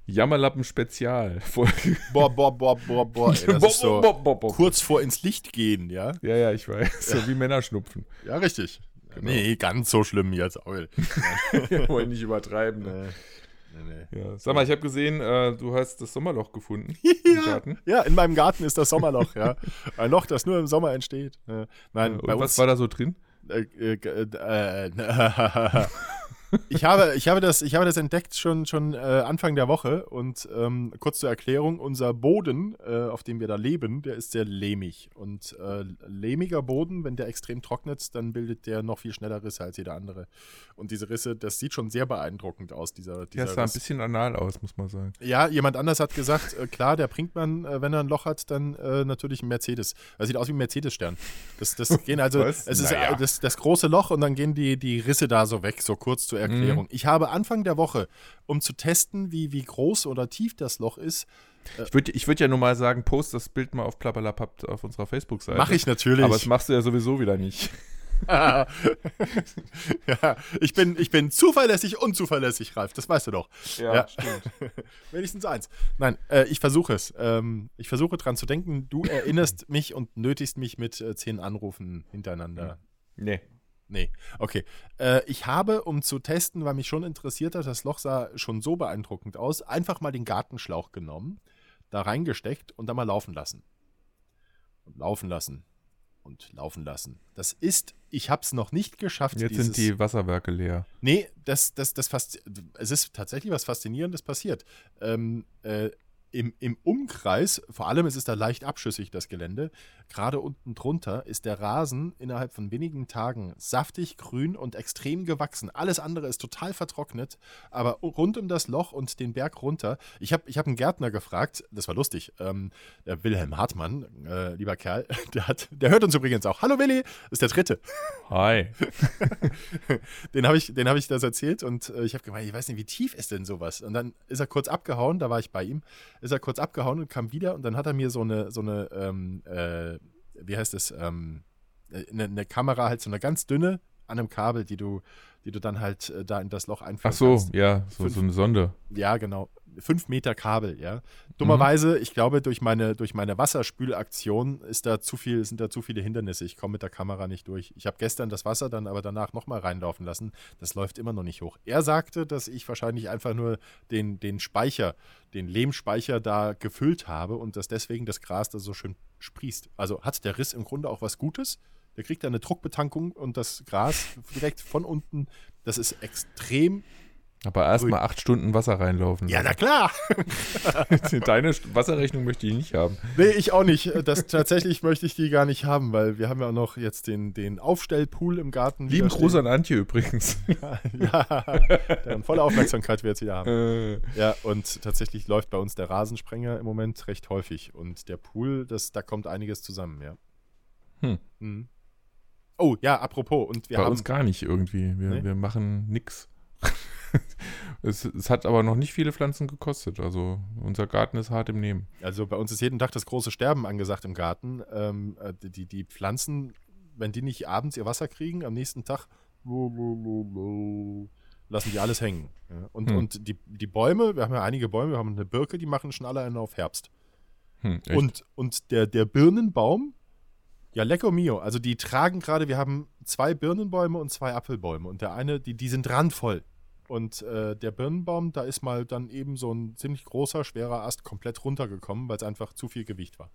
[SPEAKER 1] Jammerlappen Spezial.
[SPEAKER 2] Boah, boah, boah, boah, boah. Ey, das ist so
[SPEAKER 1] Boah, boah,
[SPEAKER 2] kurz vor ins Licht gehen, ja?
[SPEAKER 1] Ja, ja, ich weiß. So wie Männerschnupfen.
[SPEAKER 2] Ja, richtig.
[SPEAKER 1] Genau.
[SPEAKER 2] Nee, ganz so schlimm jetzt. auch. (laughs)
[SPEAKER 1] Wir wollen nicht übertreiben. Ne?
[SPEAKER 2] Nee, nee.
[SPEAKER 1] Ja. Sag mal, ich habe gesehen, äh, du hast das Sommerloch gefunden (laughs) im
[SPEAKER 2] Ja,
[SPEAKER 1] Garten.
[SPEAKER 2] ja, in meinem Garten ist das Sommerloch, ja. Ein Loch, das nur im Sommer entsteht. Äh, Nein,
[SPEAKER 1] Und
[SPEAKER 2] bei
[SPEAKER 1] was
[SPEAKER 2] uns.
[SPEAKER 1] war da so drin?
[SPEAKER 2] Äh, äh, äh, äh, ich, habe, ich, habe das, ich habe das entdeckt schon, schon äh, Anfang der Woche und ähm, kurz zur Erklärung, unser Boden, äh, auf dem wir da leben, der ist sehr lehmig und äh, lehmiger Boden, wenn der extrem trocknet, dann bildet der noch viel schneller Risse als jeder andere und diese Risse, das sieht schon sehr beeindruckend aus, dieser,
[SPEAKER 1] Ja,
[SPEAKER 2] dieser
[SPEAKER 1] es sah ein bisschen anal aus, muss man sagen.
[SPEAKER 2] Ja, jemand anders hat gesagt, äh, klar, der bringt man, äh, wenn er ein Loch hat, dann äh, natürlich ein Mercedes. Das sieht aus wie ein Mercedes-Stern. Das, das gehen also,
[SPEAKER 1] Was?
[SPEAKER 2] es ist
[SPEAKER 1] Naja.
[SPEAKER 2] das, das große Loch und dann gehen die, die Risse da so weg, so kurz zur Erklärung. Ich habe Anfang der Woche, um zu testen, wie, wie groß oder tief das Loch ist,
[SPEAKER 1] Ich würde ich würd ja nur mal sagen, post das Bild mal auf Plappalapapp auf unserer Facebook-Seite.
[SPEAKER 2] mache ich natürlich.
[SPEAKER 1] Aber das machst du ja sowieso wieder nicht. (laughs) (laughs)
[SPEAKER 2] ja, ich bin, ich bin zuverlässig und zuverlässig, Ralf, das weißt du doch. Ja.
[SPEAKER 1] stimmt. (laughs)
[SPEAKER 2] Wenigstens eins. Nein, äh, ich versuche es. Ähm, ich versuche dran zu denken. Du erinnerst (clears throat) mich und nötigst mich mit äh, zehn Anrufen hintereinander.
[SPEAKER 1] Nee.
[SPEAKER 2] Nee, okay. Äh, ich habe, um zu testen, weil mich schon interessiert hat, das Loch sah schon so beeindruckend aus, einfach mal den Gartenschlauch genommen, da reingesteckt und dann mal laufen lassen. Und laufen lassen. Und laufen lassen. Das ist, ich habe es noch nicht geschafft.
[SPEAKER 1] Jetzt sind die Wasserwerke leer.
[SPEAKER 2] Nee, das, das, das fast, es ist tatsächlich was Faszinierendes passiert. Ähm, äh, im, Im Umkreis, vor allem es ist da leicht abschüssig, das Gelände, gerade unten drunter ist der Rasen innerhalb von wenigen Tagen saftig, grün und extrem gewachsen. Alles andere ist total vertrocknet, aber rund um das Loch und den Berg runter, ich habe ich hab einen Gärtner gefragt, das war lustig, ähm, der Wilhelm Hartmann, äh, lieber Kerl, (laughs) der, hat, der hört uns übrigens auch. Hallo Willi, ist der dritte.
[SPEAKER 1] Hi. (laughs)
[SPEAKER 2] den habe ich, den hab ich das erzählt und äh, ich habe gemeint, ich weiß nicht, wie tief ist denn sowas? Und dann ist er kurz abgehauen, da war ich bei ihm, ist er kurz abgehauen und kam wieder und dann hat er mir so eine, so eine, ähm, äh, wie heißt es, ähm, äh, eine, eine Kamera, halt so eine ganz dünne an einem Kabel, die du, die du dann halt äh, da in das Loch einführen
[SPEAKER 1] Ach so,
[SPEAKER 2] kannst.
[SPEAKER 1] ja, so, so eine Sonde.
[SPEAKER 2] Ja, genau. Fünf Meter Kabel, ja. Dummerweise, ich glaube, durch meine, durch meine Wasserspülaktion ist da zu viel, sind da zu viele Hindernisse. Ich komme mit der Kamera nicht durch. Ich habe gestern das Wasser dann aber danach nochmal reinlaufen lassen. Das läuft immer noch nicht hoch. Er sagte, dass ich wahrscheinlich einfach nur den, den Speicher, den Lehmspeicher da gefüllt habe und dass deswegen das Gras da so schön sprießt. Also hat der Riss im Grunde auch was Gutes. Der kriegt da eine Druckbetankung und das Gras direkt von unten, das ist extrem.
[SPEAKER 1] Aber erstmal acht Stunden Wasser reinlaufen.
[SPEAKER 2] Ja, na klar. (laughs)
[SPEAKER 1] Deine Wasserrechnung möchte ich nicht haben.
[SPEAKER 2] Nee, ich auch nicht. Das, tatsächlich möchte ich die gar nicht haben, weil wir haben ja auch noch jetzt den, den Aufstellpool im Garten.
[SPEAKER 1] Lieben Gruß an Antje übrigens. (laughs)
[SPEAKER 2] stehen. Ja, deren volle Aufmerksamkeit wir jetzt wieder haben.
[SPEAKER 1] Äh,
[SPEAKER 2] Ja, und tatsächlich läuft bei uns der Rasensprenger im Moment recht häufig. Und der Pool, das, da kommt einiges zusammen, ja.
[SPEAKER 1] Hm.
[SPEAKER 2] Mhm. Oh, ja, apropos. Und wir
[SPEAKER 1] bei
[SPEAKER 2] haben.
[SPEAKER 1] uns gar nicht irgendwie. Wir,
[SPEAKER 2] Nee?
[SPEAKER 1] wir machen nix. (laughs) es, es hat aber noch nicht viele Pflanzen gekostet. Also unser Garten ist hart im Nehmen.
[SPEAKER 2] Also bei uns ist jeden Tag das große Sterben angesagt im Garten. Ähm, äh, die, die Pflanzen, wenn die nicht abends ihr Wasser kriegen, am nächsten Tag lassen die alles hängen. Ja. Und,
[SPEAKER 1] Hm.
[SPEAKER 2] und die, die Bäume, wir haben ja einige Bäume, wir haben eine Birke, die machen schon alle einen auf Herbst.
[SPEAKER 1] Hm?
[SPEAKER 2] Und, und der, der Birnenbaum, ja, lecco mio. Also die tragen gerade, wir haben zwei Birnenbäume und zwei Apfelbäume. Und der eine, die, die sind randvoll. Und äh, der Birnenbaum, da ist mal dann eben so ein ziemlich großer, schwerer Ast komplett runtergekommen, weil es einfach zu viel Gewicht war.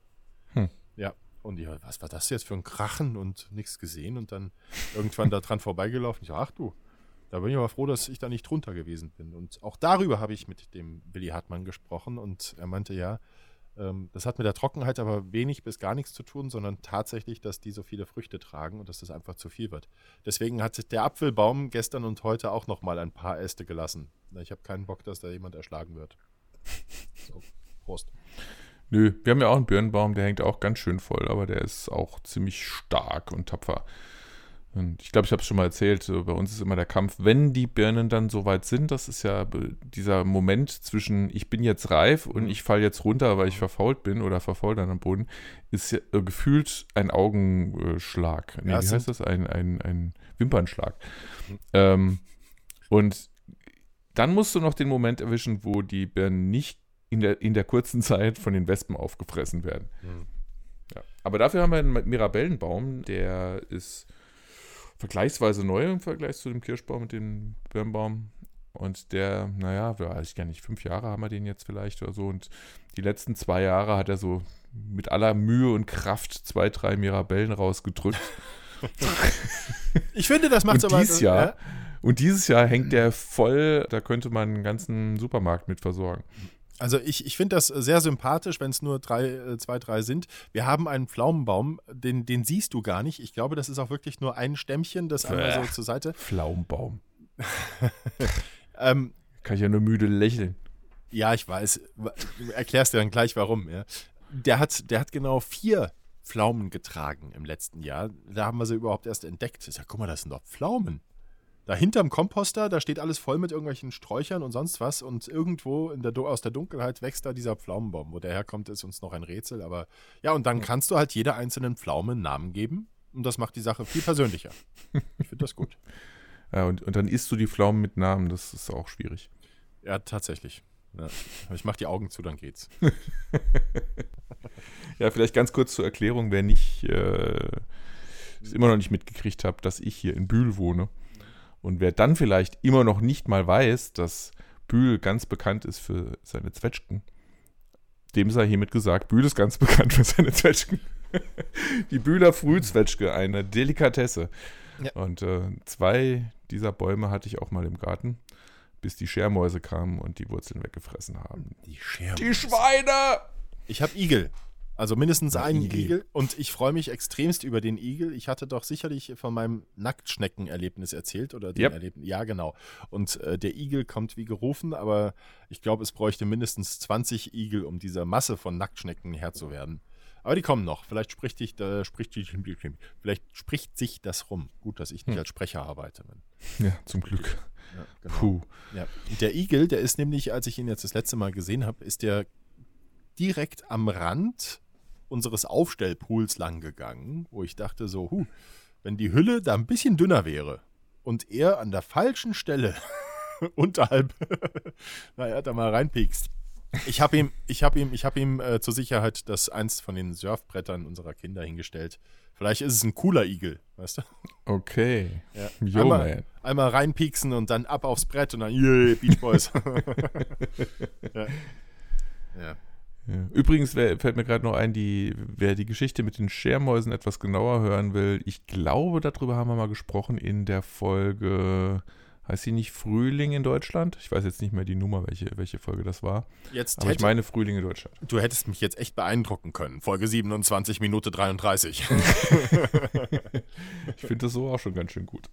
[SPEAKER 1] Hm.
[SPEAKER 2] Ja. Und ja, was war das jetzt für ein Krachen und nichts gesehen und dann irgendwann da dran vorbeigelaufen. Ich ach du, da bin ich aber froh, dass ich da nicht drunter gewesen bin. Und auch darüber habe ich mit dem Willi Hartmann gesprochen und er meinte, ja, das hat mit der Trockenheit aber wenig bis gar nichts zu tun, sondern tatsächlich, dass die so viele Früchte tragen und dass das einfach zu viel wird. Deswegen hat der Apfelbaum gestern und heute auch noch mal ein paar Äste gelassen. Ich habe keinen Bock, dass da jemand erschlagen wird. (laughs) So, Prost.
[SPEAKER 1] Nö, wir haben ja auch einen Birnenbaum, der hängt auch ganz schön voll, aber der ist auch ziemlich stark und tapfer. Und ich glaube, ich habe es schon mal erzählt, so bei uns ist immer der Kampf, wenn die Birnen dann so weit sind, das ist ja dieser Moment zwischen ich bin jetzt reif und ich falle jetzt runter, weil ich verfault bin oder verfault dann am Boden, ist ja äh, gefühlt ein Augenschlag. Nee,
[SPEAKER 2] Ja,
[SPEAKER 1] wie heißt das? Ein, ein, ein Wimpernschlag. Ähm, und dann musst du noch den Moment erwischen, wo die Birnen nicht in der, in der kurzen Zeit von den Wespen aufgefressen werden.
[SPEAKER 2] Hm.
[SPEAKER 1] Ja. Aber dafür haben wir einen Mirabellenbaum, der ist vergleichsweise neu im Vergleich zu dem Kirschbaum und dem Birnbaum. Und der, naja, weiß ich gar nicht, fünf Jahre haben wir den jetzt vielleicht oder so. Und die letzten zwei Jahre hat er so mit aller Mühe und Kraft zwei, drei Mirabellen rausgedrückt. (laughs)
[SPEAKER 2] Ich finde, das macht aber.
[SPEAKER 1] dieses Jahr, und dieses Jahr hängt der voll, da könnte man einen ganzen Supermarkt mit versorgen.
[SPEAKER 2] Also ich, ich finde das sehr sympathisch, wenn es nur drei, äh, zwei, drei sind. Wir haben einen Pflaumenbaum, den, den siehst du gar nicht. Ich glaube, das ist auch wirklich nur ein Stämmchen, das einmal so zur Seite.
[SPEAKER 1] Pflaumenbaum. (laughs)
[SPEAKER 2] Ähm,
[SPEAKER 1] Kann ich ja nur müde lächeln.
[SPEAKER 2] ja, ich weiß. Du erklärst dir dann gleich, warum. Ja. Der, hat, der hat genau vier Pflaumen getragen im letzten Jahr. Da haben wir sie überhaupt erst entdeckt. Ich sag, guck mal, das sind doch Pflaumen. Da hinterm Komposter, da steht alles voll mit irgendwelchen Sträuchern und sonst was. Und irgendwo in der, aus der Dunkelheit wächst da dieser Pflaumenbaum. Wo der herkommt, ist uns noch ein Rätsel. Aber ja, und dann kannst du halt jeder einzelnen Pflaume einen Namen geben. Und das macht die Sache viel persönlicher. (laughs) Ich finde das gut.
[SPEAKER 1] Ja, und, und dann isst du die Pflaumen mit Namen, das ist auch schwierig.
[SPEAKER 2] Ja, tatsächlich. Ja. Ich mache die Augen zu, dann geht's. (laughs)
[SPEAKER 1] Ja, vielleicht ganz kurz zur Erklärung, wer nicht, äh, es immer noch nicht mitgekriegt hat, dass ich hier in Bühl wohne. Und wer dann vielleicht immer noch nicht mal weiß, dass Bühl ganz bekannt ist für seine Zwetschgen, dem sei hiermit gesagt, Bühl ist ganz (laughs) bekannt für seine Zwetschgen. (laughs) Die Bühler Frühzwetschge, eine Delikatesse.
[SPEAKER 2] Ja.
[SPEAKER 1] Und äh, zwei dieser Bäume hatte ich auch mal im Garten, bis die Schermäuse kamen und die Wurzeln weggefressen haben.
[SPEAKER 2] Die Scherben.
[SPEAKER 1] Die Schweine!
[SPEAKER 2] Ich habe Igel. Also mindestens einen
[SPEAKER 1] Igel.
[SPEAKER 2] Igel. Und ich freue mich extremst über den Igel. Ich hatte doch sicherlich von meinem Nacktschnecken-Erlebnis erzählt. Oder dem
[SPEAKER 1] Yep.
[SPEAKER 2] Erlebnis. Ja, genau. Und äh, der Igel kommt wie gerufen, aber ich glaube, es bräuchte mindestens 20 Igel, um dieser Masse von Nacktschnecken Herr zu werden. Aber die kommen noch. Vielleicht spricht, dich, da, spricht, dich- vielleicht spricht sich das rum. Gut, dass ich nicht
[SPEAKER 1] Hm.
[SPEAKER 2] als Sprecher arbeite.
[SPEAKER 1] Ja, zum Glück.
[SPEAKER 2] Ja, genau.
[SPEAKER 1] Puh.
[SPEAKER 2] Ja. Der Igel, der ist nämlich, als ich ihn jetzt das letzte Mal gesehen habe, ist der direkt am Rand unseres Aufstellpools lang gegangen, wo ich dachte so, huh, wenn die Hülle da ein bisschen dünner wäre und er an der falschen Stelle (laughs) unterhalb, (laughs) naja, da mal reinpiekst. Ich habe ihm, ich habe ihm, ich habe ihm äh, zur Sicherheit das eins von den Surfbrettern unserer Kinder hingestellt. Vielleicht ist es ein cooler Igel, weißt du?
[SPEAKER 1] Okay.
[SPEAKER 2] Ja.
[SPEAKER 1] Yo,
[SPEAKER 2] einmal,
[SPEAKER 1] man.
[SPEAKER 2] einmal reinpieksen und dann ab aufs Brett und dann, yeah, Beach Boys. (laughs) ja. Ja.
[SPEAKER 1] Ja. Übrigens wer, fällt mir gerade noch ein, die, wer die Geschichte mit den Schermäusen etwas genauer hören will, ich glaube, darüber haben wir mal gesprochen in der Folge, heißt sie nicht Frühling in Deutschland? Ich weiß jetzt nicht mehr die Nummer, welche, welche Folge das war.
[SPEAKER 2] Jetzt
[SPEAKER 1] Aber ich
[SPEAKER 2] hätte,
[SPEAKER 1] meine Frühling in Deutschland.
[SPEAKER 2] du hättest mich jetzt echt beeindrucken können. Folge 27, Minute 33. (laughs) (laughs)
[SPEAKER 1] Ich finde das so auch schon ganz schön gut.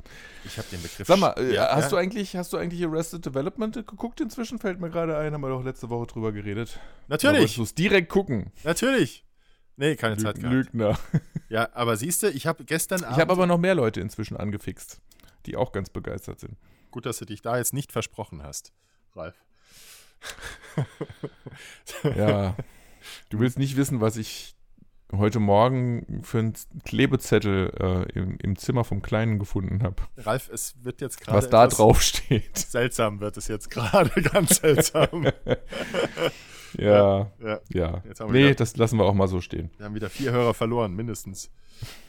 [SPEAKER 2] ich habe den Begriff.
[SPEAKER 1] Sag mal, äh,
[SPEAKER 2] Ja,
[SPEAKER 1] hast,
[SPEAKER 2] ja.
[SPEAKER 1] Du eigentlich, hast du eigentlich Arrested Development geguckt inzwischen? Fällt mir gerade ein, haben wir doch letzte Woche drüber geredet.
[SPEAKER 2] Natürlich,
[SPEAKER 1] Du es direkt gucken.
[SPEAKER 2] natürlich. Nee, keine Zeit gehabt.
[SPEAKER 1] Lügner.
[SPEAKER 2] Ja, aber siehst du, ich habe gestern
[SPEAKER 1] Ich
[SPEAKER 2] Abend.
[SPEAKER 1] habe aber noch mehr Leute inzwischen angefixt, die auch ganz begeistert sind.
[SPEAKER 2] Gut, dass du dich da jetzt nicht versprochen hast, Ralf. (laughs)
[SPEAKER 1] Ja. Du willst nicht wissen, was ich heute Morgen für einen Klebezettel äh, im, im Zimmer vom Kleinen gefunden habe.
[SPEAKER 2] Ralf, es wird jetzt gerade.
[SPEAKER 1] Was da drauf steht. (laughs)
[SPEAKER 2] Seltsam wird es jetzt gerade, (laughs) ganz seltsam.
[SPEAKER 1] Ja,
[SPEAKER 2] ja.
[SPEAKER 1] ja.
[SPEAKER 2] Wir
[SPEAKER 1] Nee,
[SPEAKER 2] wieder-
[SPEAKER 1] das lassen wir auch mal so stehen.
[SPEAKER 2] Wir haben wieder vier Hörer verloren, mindestens.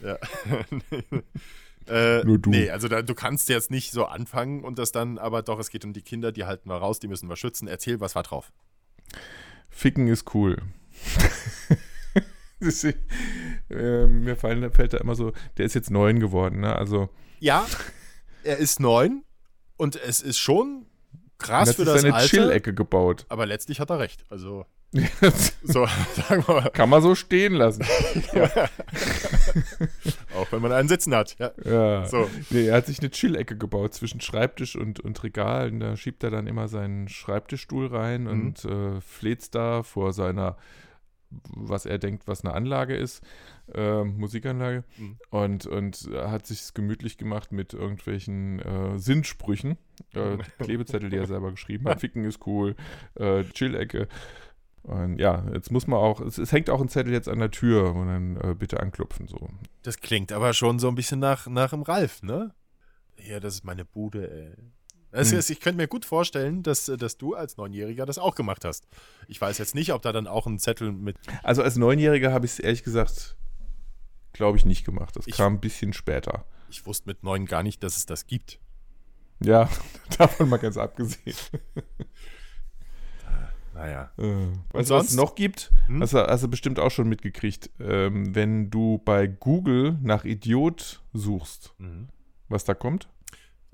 [SPEAKER 2] Ja. Äh,
[SPEAKER 1] Nur du.
[SPEAKER 2] Nee, also da, du kannst jetzt nicht so anfangen und das dann, aber doch, es geht um die Kinder, die halten wir raus, die müssen wir schützen. Erzähl, was war drauf?
[SPEAKER 1] Ficken ist cool. (laughs) Ist, äh, mir fallen, fällt da immer so, der ist jetzt neun geworden, ne? Also
[SPEAKER 2] Ja, er ist neun und es ist schon krass
[SPEAKER 1] hat
[SPEAKER 2] für
[SPEAKER 1] sich
[SPEAKER 2] das
[SPEAKER 1] seine
[SPEAKER 2] Alter.
[SPEAKER 1] Chill-Ecke gebaut.
[SPEAKER 2] Aber letztlich hat er recht. Also, (laughs) So, (laughs) sagen wir mal.
[SPEAKER 1] Kann man so stehen lassen. (laughs)
[SPEAKER 2] Auch wenn man einen Sitzen hat. Ja.
[SPEAKER 1] Ja.
[SPEAKER 2] So.
[SPEAKER 1] Nee, er hat sich eine Chill-Ecke gebaut zwischen Schreibtisch und, und Regal. Und da schiebt er dann immer seinen Schreibtischstuhl rein
[SPEAKER 2] Mhm.
[SPEAKER 1] und äh, fleht da vor seiner, was er denkt, was eine Anlage ist, äh, Musikanlage.
[SPEAKER 2] Mhm.
[SPEAKER 1] Und, und hat sich gemütlich gemacht mit irgendwelchen äh, Sinnsprüchen. Äh, (laughs) Klebezettel, die er selber geschrieben hat. Ficken ist cool, äh, Chill-Ecke. Und ja, jetzt muss man auch, es, es hängt auch ein Zettel jetzt an der Tür und dann äh, bitte anklopfen so.
[SPEAKER 2] Das klingt aber schon so ein bisschen nach, nach dem Ralf, ne? Ja, das ist meine Bude, ey. Das
[SPEAKER 1] Hm.
[SPEAKER 2] ich könnte mir gut vorstellen, dass, dass du als Neunjähriger das auch gemacht hast. Ich weiß jetzt nicht, ob da dann auch ein Zettel mit.
[SPEAKER 1] Also als Neunjähriger habe ich es ehrlich gesagt, glaube ich, nicht gemacht. Das
[SPEAKER 2] Ich-
[SPEAKER 1] kam ein bisschen später.
[SPEAKER 2] Ich wusste mit neun gar nicht, dass es das gibt.
[SPEAKER 1] Ja, (laughs) davon mal ganz abgesehen.
[SPEAKER 2] Naja.
[SPEAKER 1] Äh, weißt du, was es noch gibt?
[SPEAKER 2] Hm?
[SPEAKER 1] Hast, du, hast du bestimmt auch schon mitgekriegt. Ähm, wenn du bei Google nach Idiot suchst,
[SPEAKER 2] Mhm.
[SPEAKER 1] was da kommt?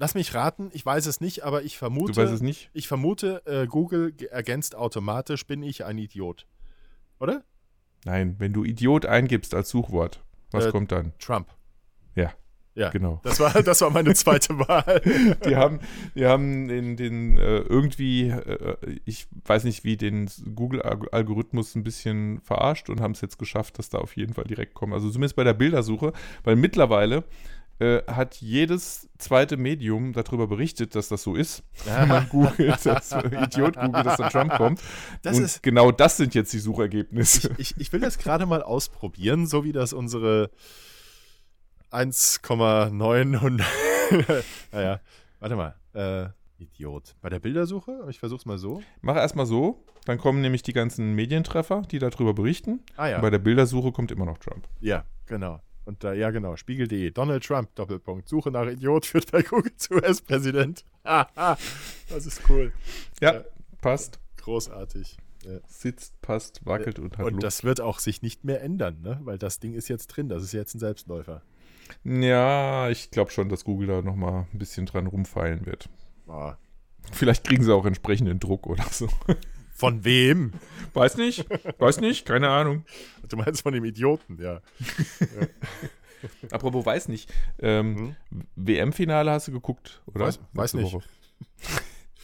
[SPEAKER 2] Lass mich raten, ich weiß es nicht, aber ich vermute.
[SPEAKER 1] Du weißt es nicht?
[SPEAKER 2] Ich vermute, äh, Google ergänzt automatisch, bin ich ein Idiot. Oder?
[SPEAKER 1] Nein, wenn du Idiot eingibst als Suchwort, was
[SPEAKER 2] Äh,
[SPEAKER 1] kommt dann?
[SPEAKER 2] Trump.
[SPEAKER 1] Ja.
[SPEAKER 2] Ja.
[SPEAKER 1] Genau.
[SPEAKER 2] Das war, das war meine zweite (laughs) Wahl.
[SPEAKER 1] Die haben, die haben den, den äh, irgendwie, äh, ich weiß nicht, wie den Google-Algorithmus ein bisschen verarscht und haben es jetzt geschafft, dass da auf jeden Fall direkt kommen. Also zumindest bei der Bildersuche, weil mittlerweile äh, hat jedes zweite Medium darüber berichtet, dass das so ist. Wenn man googelt, (laughs) dass Idiot googelt, dass da Trump kommt.
[SPEAKER 2] Das
[SPEAKER 1] und
[SPEAKER 2] ist,
[SPEAKER 1] genau das sind jetzt die Suchergebnisse.
[SPEAKER 2] ich, ich will das gerade mal ausprobieren, so wie das unsere 1,9 und naja, warte mal. Äh, Idiot. Bei der Bildersuche, ich versuch's mal so.
[SPEAKER 1] Mach erstmal so, dann kommen nämlich die ganzen Medientreffer, die darüber berichten.
[SPEAKER 2] Ah ja.
[SPEAKER 1] Und bei der Bildersuche kommt immer noch Trump.
[SPEAKER 2] Ja, genau. Und da, ja, genau. Spiegel.de. Donald Trump, Doppelpunkt. Suche nach Idiot führt bei Google zu US-Präsident. Haha, (laughs) das ist cool.
[SPEAKER 1] Ja,
[SPEAKER 2] Ja.
[SPEAKER 1] passt.
[SPEAKER 2] Großartig.
[SPEAKER 1] Sitzt, passt, wackelt und hat
[SPEAKER 2] Und
[SPEAKER 1] Luft.
[SPEAKER 2] das wird auch sich nicht mehr ändern, ne? Weil das Ding ist jetzt drin. Das ist jetzt ein Selbstläufer.
[SPEAKER 1] Ja, ich glaube schon, dass Google da nochmal ein bisschen dran rumfeilen wird.
[SPEAKER 2] Ah.
[SPEAKER 1] Vielleicht kriegen sie auch entsprechenden Druck oder so. (laughs)
[SPEAKER 2] Von wem?
[SPEAKER 1] Weiß nicht, weiß nicht, keine Ahnung.
[SPEAKER 2] Du meinst von dem Idioten, ja.
[SPEAKER 1] Apropos weiß nicht, ähm, WM-Finale hast du geguckt, oder?
[SPEAKER 2] Hm? Weiß- weiß nicht.
[SPEAKER 1] Woche.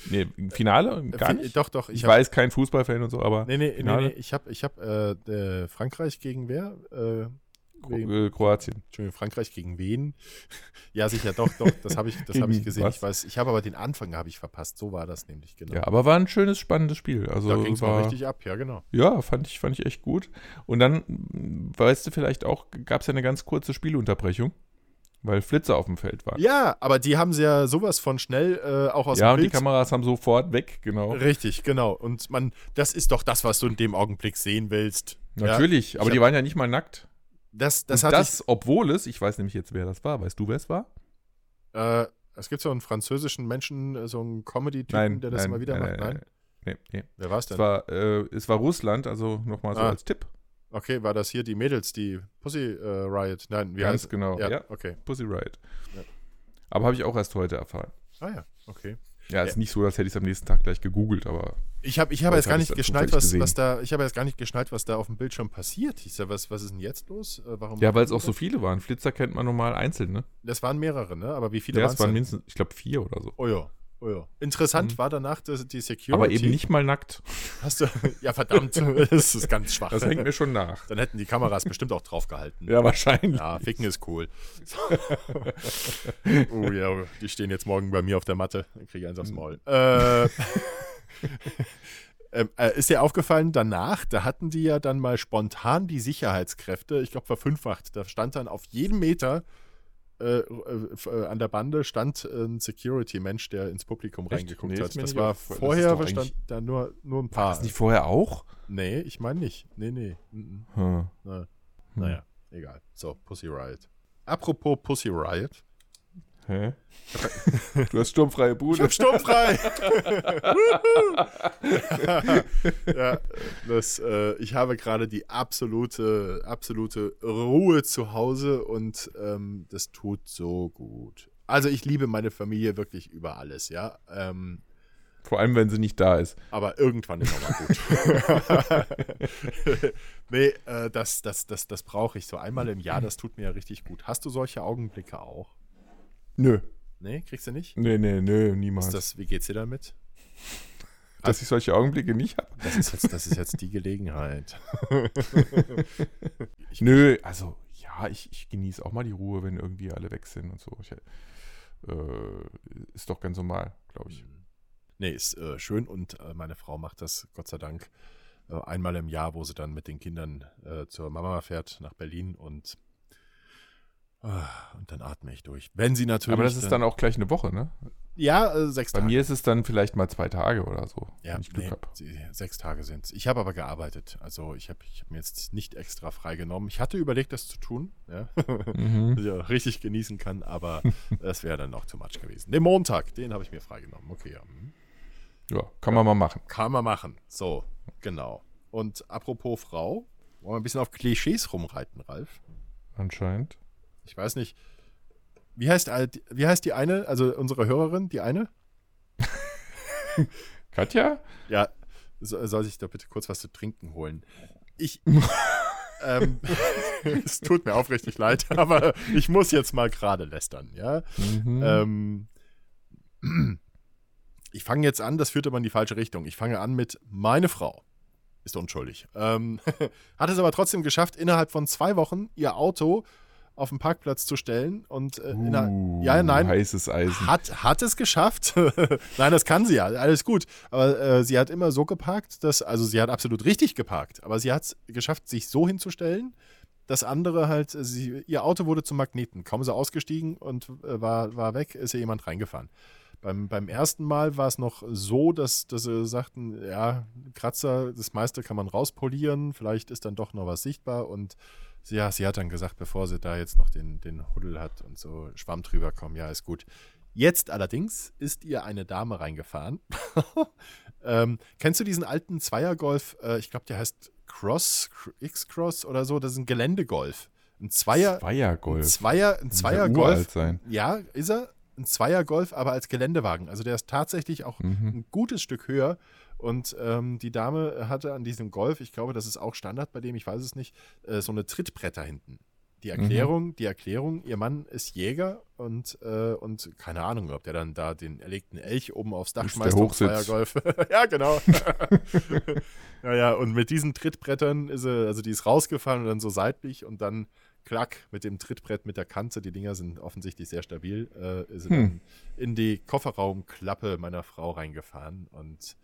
[SPEAKER 1] nee, Finale? Gar
[SPEAKER 2] Äh,
[SPEAKER 1] nicht?
[SPEAKER 2] Doch, doch.
[SPEAKER 1] Ich,
[SPEAKER 2] hab-
[SPEAKER 1] weiß, kein Fußballfan und so, aber
[SPEAKER 2] Nee, nee, nee,
[SPEAKER 1] Finale?
[SPEAKER 2] nee. Ich habe ich hab, äh, Frankreich gegen wer? Äh,
[SPEAKER 1] Kro- äh, Kroatien.
[SPEAKER 2] Entschuldigung, Frankreich gegen wen? (laughs) ja, sicher, doch, doch, das habe ich, das hab ich gesehen.
[SPEAKER 1] was?
[SPEAKER 2] Ich weiß, ich habe aber den Anfang habe ich verpasst. So war das nämlich, genau.
[SPEAKER 1] Ja, aber war ein schönes, spannendes Spiel. Also
[SPEAKER 2] da ging es mal richtig ab, ja, genau.
[SPEAKER 1] Ja, fand ich, fand ich echt gut. Und dann, weißt du vielleicht auch, gab es ja eine ganz kurze Spielunterbrechung, weil Flitzer auf dem Feld waren.
[SPEAKER 2] Ja, aber die haben sie ja sowas von schnell äh, auch aus
[SPEAKER 1] ja,
[SPEAKER 2] dem
[SPEAKER 1] und die. Kameras haben sofort weg, genau.
[SPEAKER 2] Richtig, genau. Und man, das ist doch das, was du in dem Augenblick sehen willst.
[SPEAKER 1] Natürlich, aber
[SPEAKER 2] Ich
[SPEAKER 1] die waren ja nicht mal nackt.
[SPEAKER 2] Das, das
[SPEAKER 1] und das, obwohl es, ich weiß nämlich jetzt, wer das war. Weißt du, wer es war?
[SPEAKER 2] Äh, es gibt so einen französischen Menschen, so einen Comedy-Typen, der das
[SPEAKER 1] nein,
[SPEAKER 2] immer wieder
[SPEAKER 1] nein,
[SPEAKER 2] macht.
[SPEAKER 1] nein,
[SPEAKER 2] Nein?
[SPEAKER 1] Nee, nee.
[SPEAKER 2] Wer war es
[SPEAKER 1] Es
[SPEAKER 2] denn?
[SPEAKER 1] war, äh, es war Russland, also nochmal so
[SPEAKER 2] Ah.
[SPEAKER 1] als Tipp.
[SPEAKER 2] Okay, war das hier die Mädels, die Pussy äh, Riot? Nein, wie
[SPEAKER 1] Ganz
[SPEAKER 2] heißt
[SPEAKER 1] genau.
[SPEAKER 2] Ja,
[SPEAKER 1] Ja,
[SPEAKER 2] okay.
[SPEAKER 1] Pussy Riot.
[SPEAKER 2] Ja.
[SPEAKER 1] Aber habe ich auch erst heute erfahren.
[SPEAKER 2] Ah ja, okay.
[SPEAKER 1] Ja, ist nicht so, als hätte ich es am nächsten Tag gleich gegoogelt, aber
[SPEAKER 2] Ich habe ich hab jetzt gar nicht geschnallt, was, was da, ich habe jetzt gar nicht geschnallt, was da auf dem Bildschirm passiert. Ich sag, was, was ist denn jetzt los? Äh, warum
[SPEAKER 1] ja, weil es auch so viele waren. Flitzer kennt man normal einzeln, ne?
[SPEAKER 2] Das waren mehrere, ne? Aber wie viele
[SPEAKER 1] Ja,
[SPEAKER 2] waren
[SPEAKER 1] es waren mindestens, ich glaube, vier oder so.
[SPEAKER 2] Oh ja, oh ja. Interessant
[SPEAKER 1] Mhm.
[SPEAKER 2] war danach das, die Security.
[SPEAKER 1] Aber eben nicht mal nackt.
[SPEAKER 2] Hast du, ja, verdammt, (laughs) das ist ganz schwach.
[SPEAKER 1] Das hängt mir schon nach.
[SPEAKER 2] Dann hätten die Kameras bestimmt auch drauf gehalten.
[SPEAKER 1] Ja, wahrscheinlich.
[SPEAKER 2] Ja, ficken ist cool. (laughs) oh ja, die stehen jetzt morgen bei mir auf der Matte. Dann kriege ich eins aufs Maul. Äh, (laughs) ähm, äh, ist dir aufgefallen, danach, da hatten die ja dann mal spontan die Sicherheitskräfte, ich glaube, verfünffacht. Da stand dann auf jedem Meter äh, äh, äh, an der Bande stand ein Security-Mensch, der ins Publikum
[SPEAKER 1] Echt?
[SPEAKER 2] reingeguckt
[SPEAKER 1] Nee,
[SPEAKER 2] hat. Das war.
[SPEAKER 1] Das ist
[SPEAKER 2] vorher, was stand da nur, nur ein
[SPEAKER 1] War
[SPEAKER 2] paar.
[SPEAKER 1] das nicht vorher auch?
[SPEAKER 2] Nee, ich meine nicht. Nee, nee. Mhm.
[SPEAKER 1] Hm.
[SPEAKER 2] Na,
[SPEAKER 1] Hm.
[SPEAKER 2] naja, egal. So, Pussy Riot. Apropos Pussy Riot.
[SPEAKER 1] Hä? (laughs) Du hast sturmfreie
[SPEAKER 2] Ich
[SPEAKER 1] Bude.
[SPEAKER 2] hab sturmfrei. (laughs) (laughs) ja, das, äh, ich habe gerade die absolute, absolute Ruhe zu Hause und ähm, das tut so gut. Also ich liebe meine Familie wirklich über alles, ja. Ähm,
[SPEAKER 1] Vor allem, wenn sie nicht da ist.
[SPEAKER 2] Aber irgendwann ist auch mal gut. nee, äh, das, das, das, das brauche ich so einmal im Jahr. Das tut mir ja richtig gut. Hast du solche Augenblicke auch?
[SPEAKER 1] Nö.
[SPEAKER 2] Nee, kriegst du nicht?
[SPEAKER 1] Nee, nee, nö, niemals.
[SPEAKER 2] Ist das, wie geht's dir damit?
[SPEAKER 1] Dass ich solche Augenblicke nicht habe?
[SPEAKER 2] Das ist jetzt, das ist jetzt die Gelegenheit. (laughs)
[SPEAKER 1] Nö, also ja, ich, ich genieße auch mal die Ruhe, wenn irgendwie alle weg sind und so. Ich, äh, ist doch ganz normal, glaube ich.
[SPEAKER 2] Nee, ist äh, schön und äh, meine Frau macht das Gott sei Dank äh, einmal im Jahr, wo sie dann mit den Kindern äh, zur Mama fährt nach Berlin und und dann atme ich durch. Wenn sie natürlich.
[SPEAKER 1] Aber das ist dann auch gleich eine Woche, ne?
[SPEAKER 2] Ja, äh, sechs
[SPEAKER 1] Bei
[SPEAKER 2] Tage.
[SPEAKER 1] mir ist es dann vielleicht mal zwei Tage oder so,
[SPEAKER 2] ja,
[SPEAKER 1] wenn ich Glück
[SPEAKER 2] nee,
[SPEAKER 1] habe.
[SPEAKER 2] sechs Tage sind es. Ich habe aber gearbeitet. Also ich habe ich hab mir jetzt nicht extra freigenommen. Ich hatte überlegt, das zu tun, ja.
[SPEAKER 1] Mhm.
[SPEAKER 2] dass ich auch richtig genießen kann, aber (laughs) das wäre dann noch too much gewesen. Den Montag, den habe ich mir freigenommen. Okay, ja. hm.
[SPEAKER 1] Ja, kann man mal machen.
[SPEAKER 2] Kann man machen. So, genau. Und apropos Frau, wollen wir ein bisschen auf Klischees rumreiten, Ralf?
[SPEAKER 1] Anscheinend.
[SPEAKER 2] Ich weiß nicht. Wie heißt, wie heißt die eine, also unsere Hörerin, die eine? (laughs)
[SPEAKER 1] Katja?
[SPEAKER 2] Ja, so, soll sich da bitte kurz was zu trinken holen. Ich. (laughs) ähm, (laughs) es tut mir aufrichtig leid, aber ich muss jetzt mal gerade lästern, ja.
[SPEAKER 1] Mhm.
[SPEAKER 2] Ähm, ich fange jetzt an, das führt aber in die falsche Richtung. Ich fange an mit meine Frau ist unschuldig. Ähm, hat es aber trotzdem geschafft, innerhalb von zwei Wochen ihr Auto auf den Parkplatz zu stellen und äh,
[SPEAKER 1] Uh,
[SPEAKER 2] ja, nein,
[SPEAKER 1] Heißes Eisen.
[SPEAKER 2] hat, hat es geschafft. (laughs) Nein, das kann sie ja, alles gut. Aber äh, sie hat immer so geparkt, dass, also sie hat absolut richtig geparkt, aber sie hat es geschafft, sich so hinzustellen, dass andere halt, äh, sie, ihr Auto wurde zum Magneten. Kaum ist er ausgestiegen und äh, war, war weg, ist ihr jemand reingefahren. Beim, beim ersten Mal war es noch so, dass, dass sie sagten, ja, Kratzer, das meiste kann man rauspolieren, vielleicht ist dann doch noch was sichtbar und sie, ja, sie hat dann gesagt, bevor sie da jetzt noch den, den Huddel hat und so Schwamm drüber kommen, ja, ist gut. Jetzt allerdings ist ihr eine Dame reingefahren. (laughs) ähm, kennst du diesen alten Zweiergolf? Äh, ich glaube, der heißt Cross, X-Cross oder so. Das ist ein Geländegolf. Ein Zweier, ein
[SPEAKER 1] Zweiergolf.
[SPEAKER 2] Zweier, ein
[SPEAKER 1] ja uralt
[SPEAKER 2] Zweiergolf.
[SPEAKER 1] sein.
[SPEAKER 2] Ja, ist er. Ein Zweiergolf, aber als Geländewagen. Also der ist tatsächlich auch
[SPEAKER 1] Mhm.
[SPEAKER 2] ein gutes Stück höher. Und ähm, die Dame hatte an diesem Golf, ich glaube, das ist auch Standard bei dem, ich weiß es nicht, äh, so eine Trittbretter hinten. Die
[SPEAKER 1] Mhm.
[SPEAKER 2] Erklärung, die Erklärung, ihr Mann ist Jäger und, äh, und keine Ahnung, ob der dann da den erlegten Elch oben aufs Dach
[SPEAKER 1] Ist
[SPEAKER 2] schmeißt. auf. Zweiergolf. (laughs) ja, genau. (laughs) ja, ja, und mit diesen Trittbrettern ist er, also die ist rausgefahren und dann so seitlich und dann klack mit dem Trittbrett mit der Kante, die Dinger sind offensichtlich sehr stabil, äh, ist
[SPEAKER 1] Hm.
[SPEAKER 2] dann in die Kofferraumklappe meiner Frau reingefahren und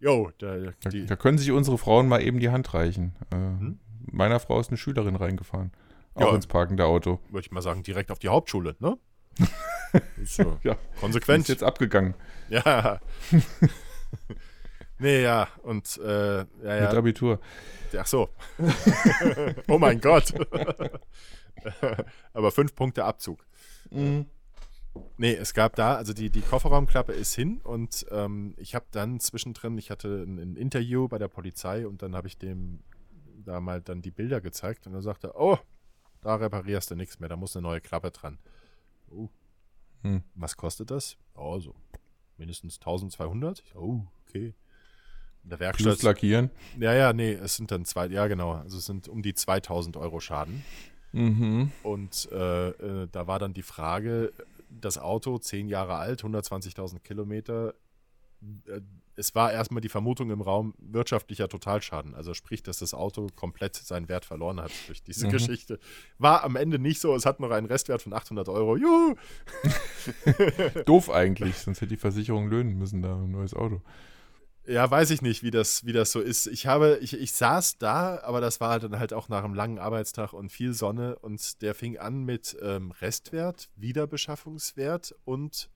[SPEAKER 2] jo, da,
[SPEAKER 1] Da, da können sich unsere Frauen mal eben die Hand reichen. Äh,
[SPEAKER 2] Hm?
[SPEAKER 1] Meiner Frau ist eine Schülerin reingefahren. Auch
[SPEAKER 2] Ja.
[SPEAKER 1] ins parkende Auto.
[SPEAKER 2] würde ich mal sagen, direkt auf die Hauptschule, ne? (laughs) ist so
[SPEAKER 1] Ja.
[SPEAKER 2] konsequent.
[SPEAKER 1] Ist jetzt abgegangen.
[SPEAKER 2] Ja. (laughs) nee, ja, und äh, ja,
[SPEAKER 1] Mit
[SPEAKER 2] ja.
[SPEAKER 1] Abitur.
[SPEAKER 2] Ach so. (laughs) oh mein Gott. Aber fünf Punkte Abzug. Nee, es gab da, also die, die Kofferraumklappe ist hin und ähm, ich habe dann zwischendrin, ich hatte ein, ein Interview bei der Polizei und dann habe ich dem da mal dann die Bilder gezeigt und er sagte, oh, da reparierst du nichts mehr, da muss eine neue Klappe dran. Oh.
[SPEAKER 1] Hm.
[SPEAKER 2] Was kostet das? Oh, so mindestens 1200. Ich, Oh, okay. In der Werkstatt.
[SPEAKER 1] Plus lackieren.
[SPEAKER 2] Ja, ja, nee, es sind dann zwei, ja genau, also es sind um die 2000 Euro Schaden.
[SPEAKER 1] Mhm.
[SPEAKER 2] Und äh, äh, da war dann die Frage, das Auto, zehn Jahre alt, 120.000 Kilometer, äh, es war erstmal die Vermutung im Raum wirtschaftlicher Totalschaden. Also sprich, dass das Auto komplett seinen Wert verloren hat durch diese
[SPEAKER 1] Mhm.
[SPEAKER 2] Geschichte. War am Ende nicht so, es hat noch einen Restwert von 800 Euro. Juhu! (laughs)
[SPEAKER 1] Doof eigentlich, sonst hätte die Versicherung löhnen müssen, da ein neues Auto.
[SPEAKER 2] Ja, weiß ich nicht, wie das, wie das so ist. Ich habe, ich, ich saß da, aber das war dann halt auch nach einem langen Arbeitstag und viel Sonne und der fing an mit ähm, Restwert, Wiederbeschaffungswert und,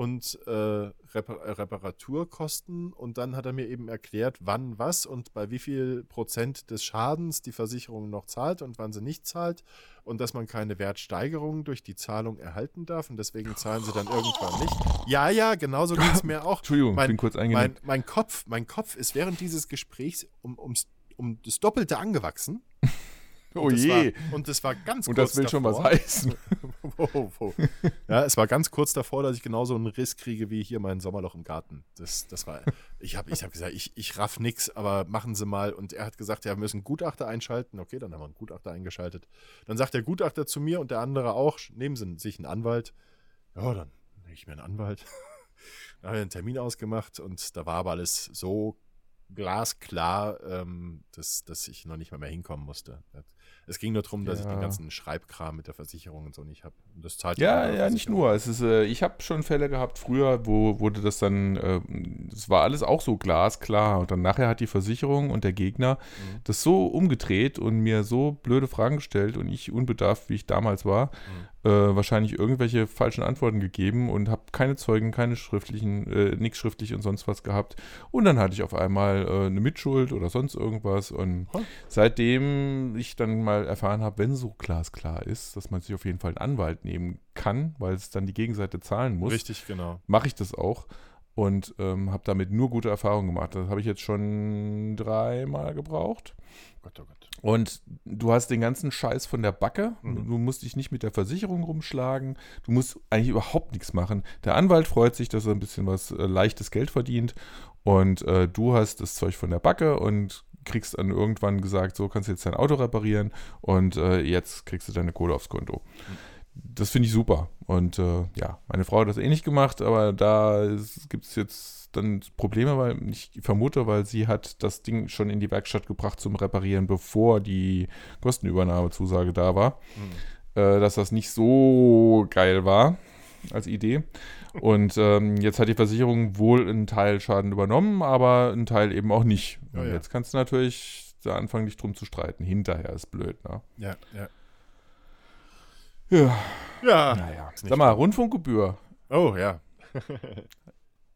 [SPEAKER 2] und äh, Repar äh, Reparaturkosten und dann hat er mir eben erklärt, wann was und bei wie viel Prozent des Schadens die Versicherung noch zahlt und wann sie nicht zahlt und dass man keine Wertsteigerung durch die Zahlung erhalten darf und deswegen zahlen sie dann irgendwann nicht. Ja, ja, genauso (laughs) ging es mir auch.
[SPEAKER 1] Entschuldigung,
[SPEAKER 2] Mein-
[SPEAKER 1] bin kurz
[SPEAKER 2] Mein,
[SPEAKER 1] eingenickt.
[SPEAKER 2] mein, Kopf, mein Kopf ist während dieses Gesprächs um, ums, um das Doppelte angewachsen.
[SPEAKER 1] Oh
[SPEAKER 2] und das
[SPEAKER 1] je.
[SPEAKER 2] War, und das war ganz
[SPEAKER 1] Und
[SPEAKER 2] kurz
[SPEAKER 1] das will schon was
[SPEAKER 2] davor.
[SPEAKER 1] heißen. (laughs)
[SPEAKER 2] Wo, wo. Ja, es war ganz kurz davor, dass ich genauso einen Riss kriege wie hier mein Sommerloch im Garten. Das, das war, ich habe ich hab gesagt, ich, ich raff nix, aber machen Sie mal. Und er hat gesagt, ja, wir müssen einen Gutachter einschalten. Okay, dann haben wir einen Gutachter eingeschaltet. Dann sagt der Gutachter zu mir und der andere auch, nehmen Sie sich einen Anwalt. Ja, dann nehme ich mir einen Anwalt. (laughs) Dann haben wir einen Termin ausgemacht und da war aber alles so glasklar, ähm, dass, dass ich noch nicht mal mehr hinkommen musste. Es ging nur darum, dass ich
[SPEAKER 1] Ja.
[SPEAKER 2] den ganzen Schreibkram mit der Versicherung und so nicht habe. Das zahlt
[SPEAKER 1] Ja, ja, nicht nur. Es ist, äh, ich habe schon Fälle gehabt früher, wo wurde das dann, äh, das war alles auch so glasklar. Und dann nachher hat die Versicherung und der Gegner
[SPEAKER 2] Mhm.
[SPEAKER 1] das so umgedreht und mir so blöde Fragen gestellt und ich unbedarft, wie ich damals war, äh, wahrscheinlich irgendwelche falschen Antworten gegeben und habe keine Zeugen, keine schriftlichen, äh, nichts schriftlich und sonst was gehabt. Und dann hatte ich auf einmal äh, eine Mitschuld oder sonst irgendwas. Und seitdem ich dann mal erfahren habe, wenn so glasklar ist, dass man sich auf jeden Fall einen Anwalt nehmen kann, weil es dann die Gegenseite zahlen muss,
[SPEAKER 2] Richtig, genau.
[SPEAKER 1] mache ich das auch. Und ähm, habe damit nur gute Erfahrungen gemacht. Das habe ich jetzt schon dreimal gebraucht.
[SPEAKER 2] Gott, oh Gott.
[SPEAKER 1] Und du hast den ganzen Scheiß von der Backe.
[SPEAKER 2] Mhm.
[SPEAKER 1] Du musst dich nicht mit der Versicherung rumschlagen. Du musst eigentlich überhaupt nichts machen. Der Anwalt freut sich, dass er ein bisschen was äh, leichtes Geld verdient. Und äh, du hast das Zeug von der Backe und kriegst dann irgendwann gesagt, so kannst du jetzt dein Auto reparieren und äh, jetzt kriegst du deine Kohle aufs Konto. Das finde ich super. Und äh, ja, meine Frau hat das ähnlich gemacht, aber da gibt es jetzt dann Probleme, weil ich vermute, weil sie hat das Ding schon in die Werkstatt gebracht zum Reparieren, bevor die Kostenübernahmezusage da war,
[SPEAKER 2] Mhm.
[SPEAKER 1] äh, dass das nicht so geil war als Idee. Und ähm, jetzt hat die Versicherung wohl einen Teil Schaden übernommen, aber einen Teil eben auch nicht.
[SPEAKER 2] Ja,
[SPEAKER 1] Und
[SPEAKER 2] ja.
[SPEAKER 1] jetzt kannst du natürlich da anfangen, dich drum zu streiten. Hinterher ist blöd, ne?
[SPEAKER 2] Ja, ja.
[SPEAKER 1] Ja,
[SPEAKER 2] Ja.
[SPEAKER 1] naja.
[SPEAKER 2] ist nicht
[SPEAKER 1] Sag mal, Rundfunkgebühr.
[SPEAKER 2] Oh, ja. (laughs)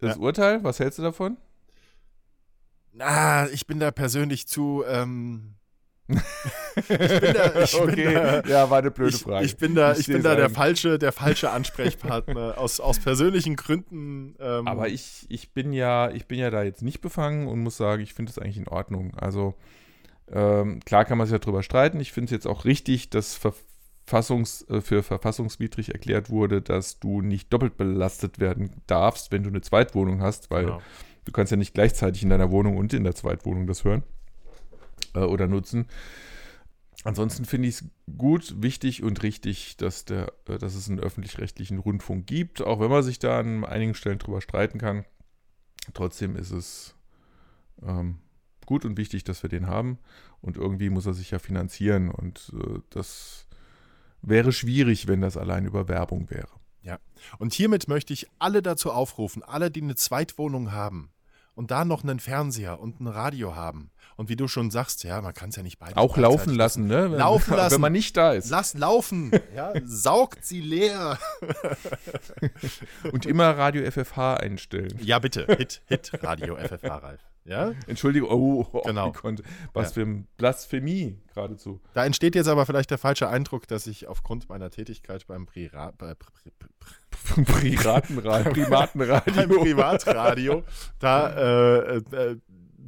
[SPEAKER 1] Das
[SPEAKER 2] Ja.
[SPEAKER 1] Urteil, was hältst du davon?
[SPEAKER 2] Na, ich bin da persönlich zu. Ähm, ich bin da, ich bin da,
[SPEAKER 1] ja, war eine blöde
[SPEAKER 2] ich,
[SPEAKER 1] Frage.
[SPEAKER 2] ich bin da,
[SPEAKER 1] Ich
[SPEAKER 2] ich bin da der falsche, der falsche Ansprechpartner (laughs) aus, aus persönlichen Gründen. Ähm,
[SPEAKER 1] Aber ich, ich bin ja, ich bin ja da jetzt nicht befangen und muss sagen, ich finde es eigentlich in Ordnung. Also ähm, klar kann man sich ja drüber streiten. Ich finde es jetzt auch richtig, dass Verfassungs, äh, für verfassungswidrig erklärt wurde, dass du nicht doppelt belastet werden darfst, wenn du eine Zweitwohnung hast, weil
[SPEAKER 2] Genau.
[SPEAKER 1] du kannst ja nicht gleichzeitig in deiner Wohnung und in der Zweitwohnung das hören äh, oder nutzen. Ansonsten finde ich es gut, wichtig und richtig, dass, der, äh, dass es einen öffentlich-rechtlichen Rundfunk gibt, auch wenn man sich da an einigen Stellen drüber streiten kann. Trotzdem ist es ähm, gut und wichtig, dass wir den haben und irgendwie muss er sich ja finanzieren und äh, das wäre schwierig, wenn das allein über Werbung wäre.
[SPEAKER 2] Und hiermit möchte ich alle dazu aufrufen, alle, die eine Zweitwohnung haben und da noch einen Fernseher und ein Radio haben. Und wie du schon sagst, ja, man kann es ja nicht beide.
[SPEAKER 1] Auch laufen lassen, ne? Wenn,
[SPEAKER 2] Laufen (laughs) lassen.
[SPEAKER 1] Wenn man nicht da ist.
[SPEAKER 2] Lass laufen. Ja, saugt sie leer. (laughs)
[SPEAKER 1] Und immer Radio FFH einstellen.
[SPEAKER 2] Ja, bitte. Hit, Hit, Radio, FFH, Ralf. Ja?
[SPEAKER 1] Entschuldigung, oh, oh
[SPEAKER 2] Genau.
[SPEAKER 1] konnte, was für ein Blasphemie geradezu.
[SPEAKER 2] Da entsteht jetzt aber vielleicht der falsche Eindruck, dass ich aufgrund meiner Tätigkeit beim, Prira bei,
[SPEAKER 1] Piratenradio,
[SPEAKER 2] beim
[SPEAKER 1] Primatenradio.
[SPEAKER 2] Privatradio da äh, äh,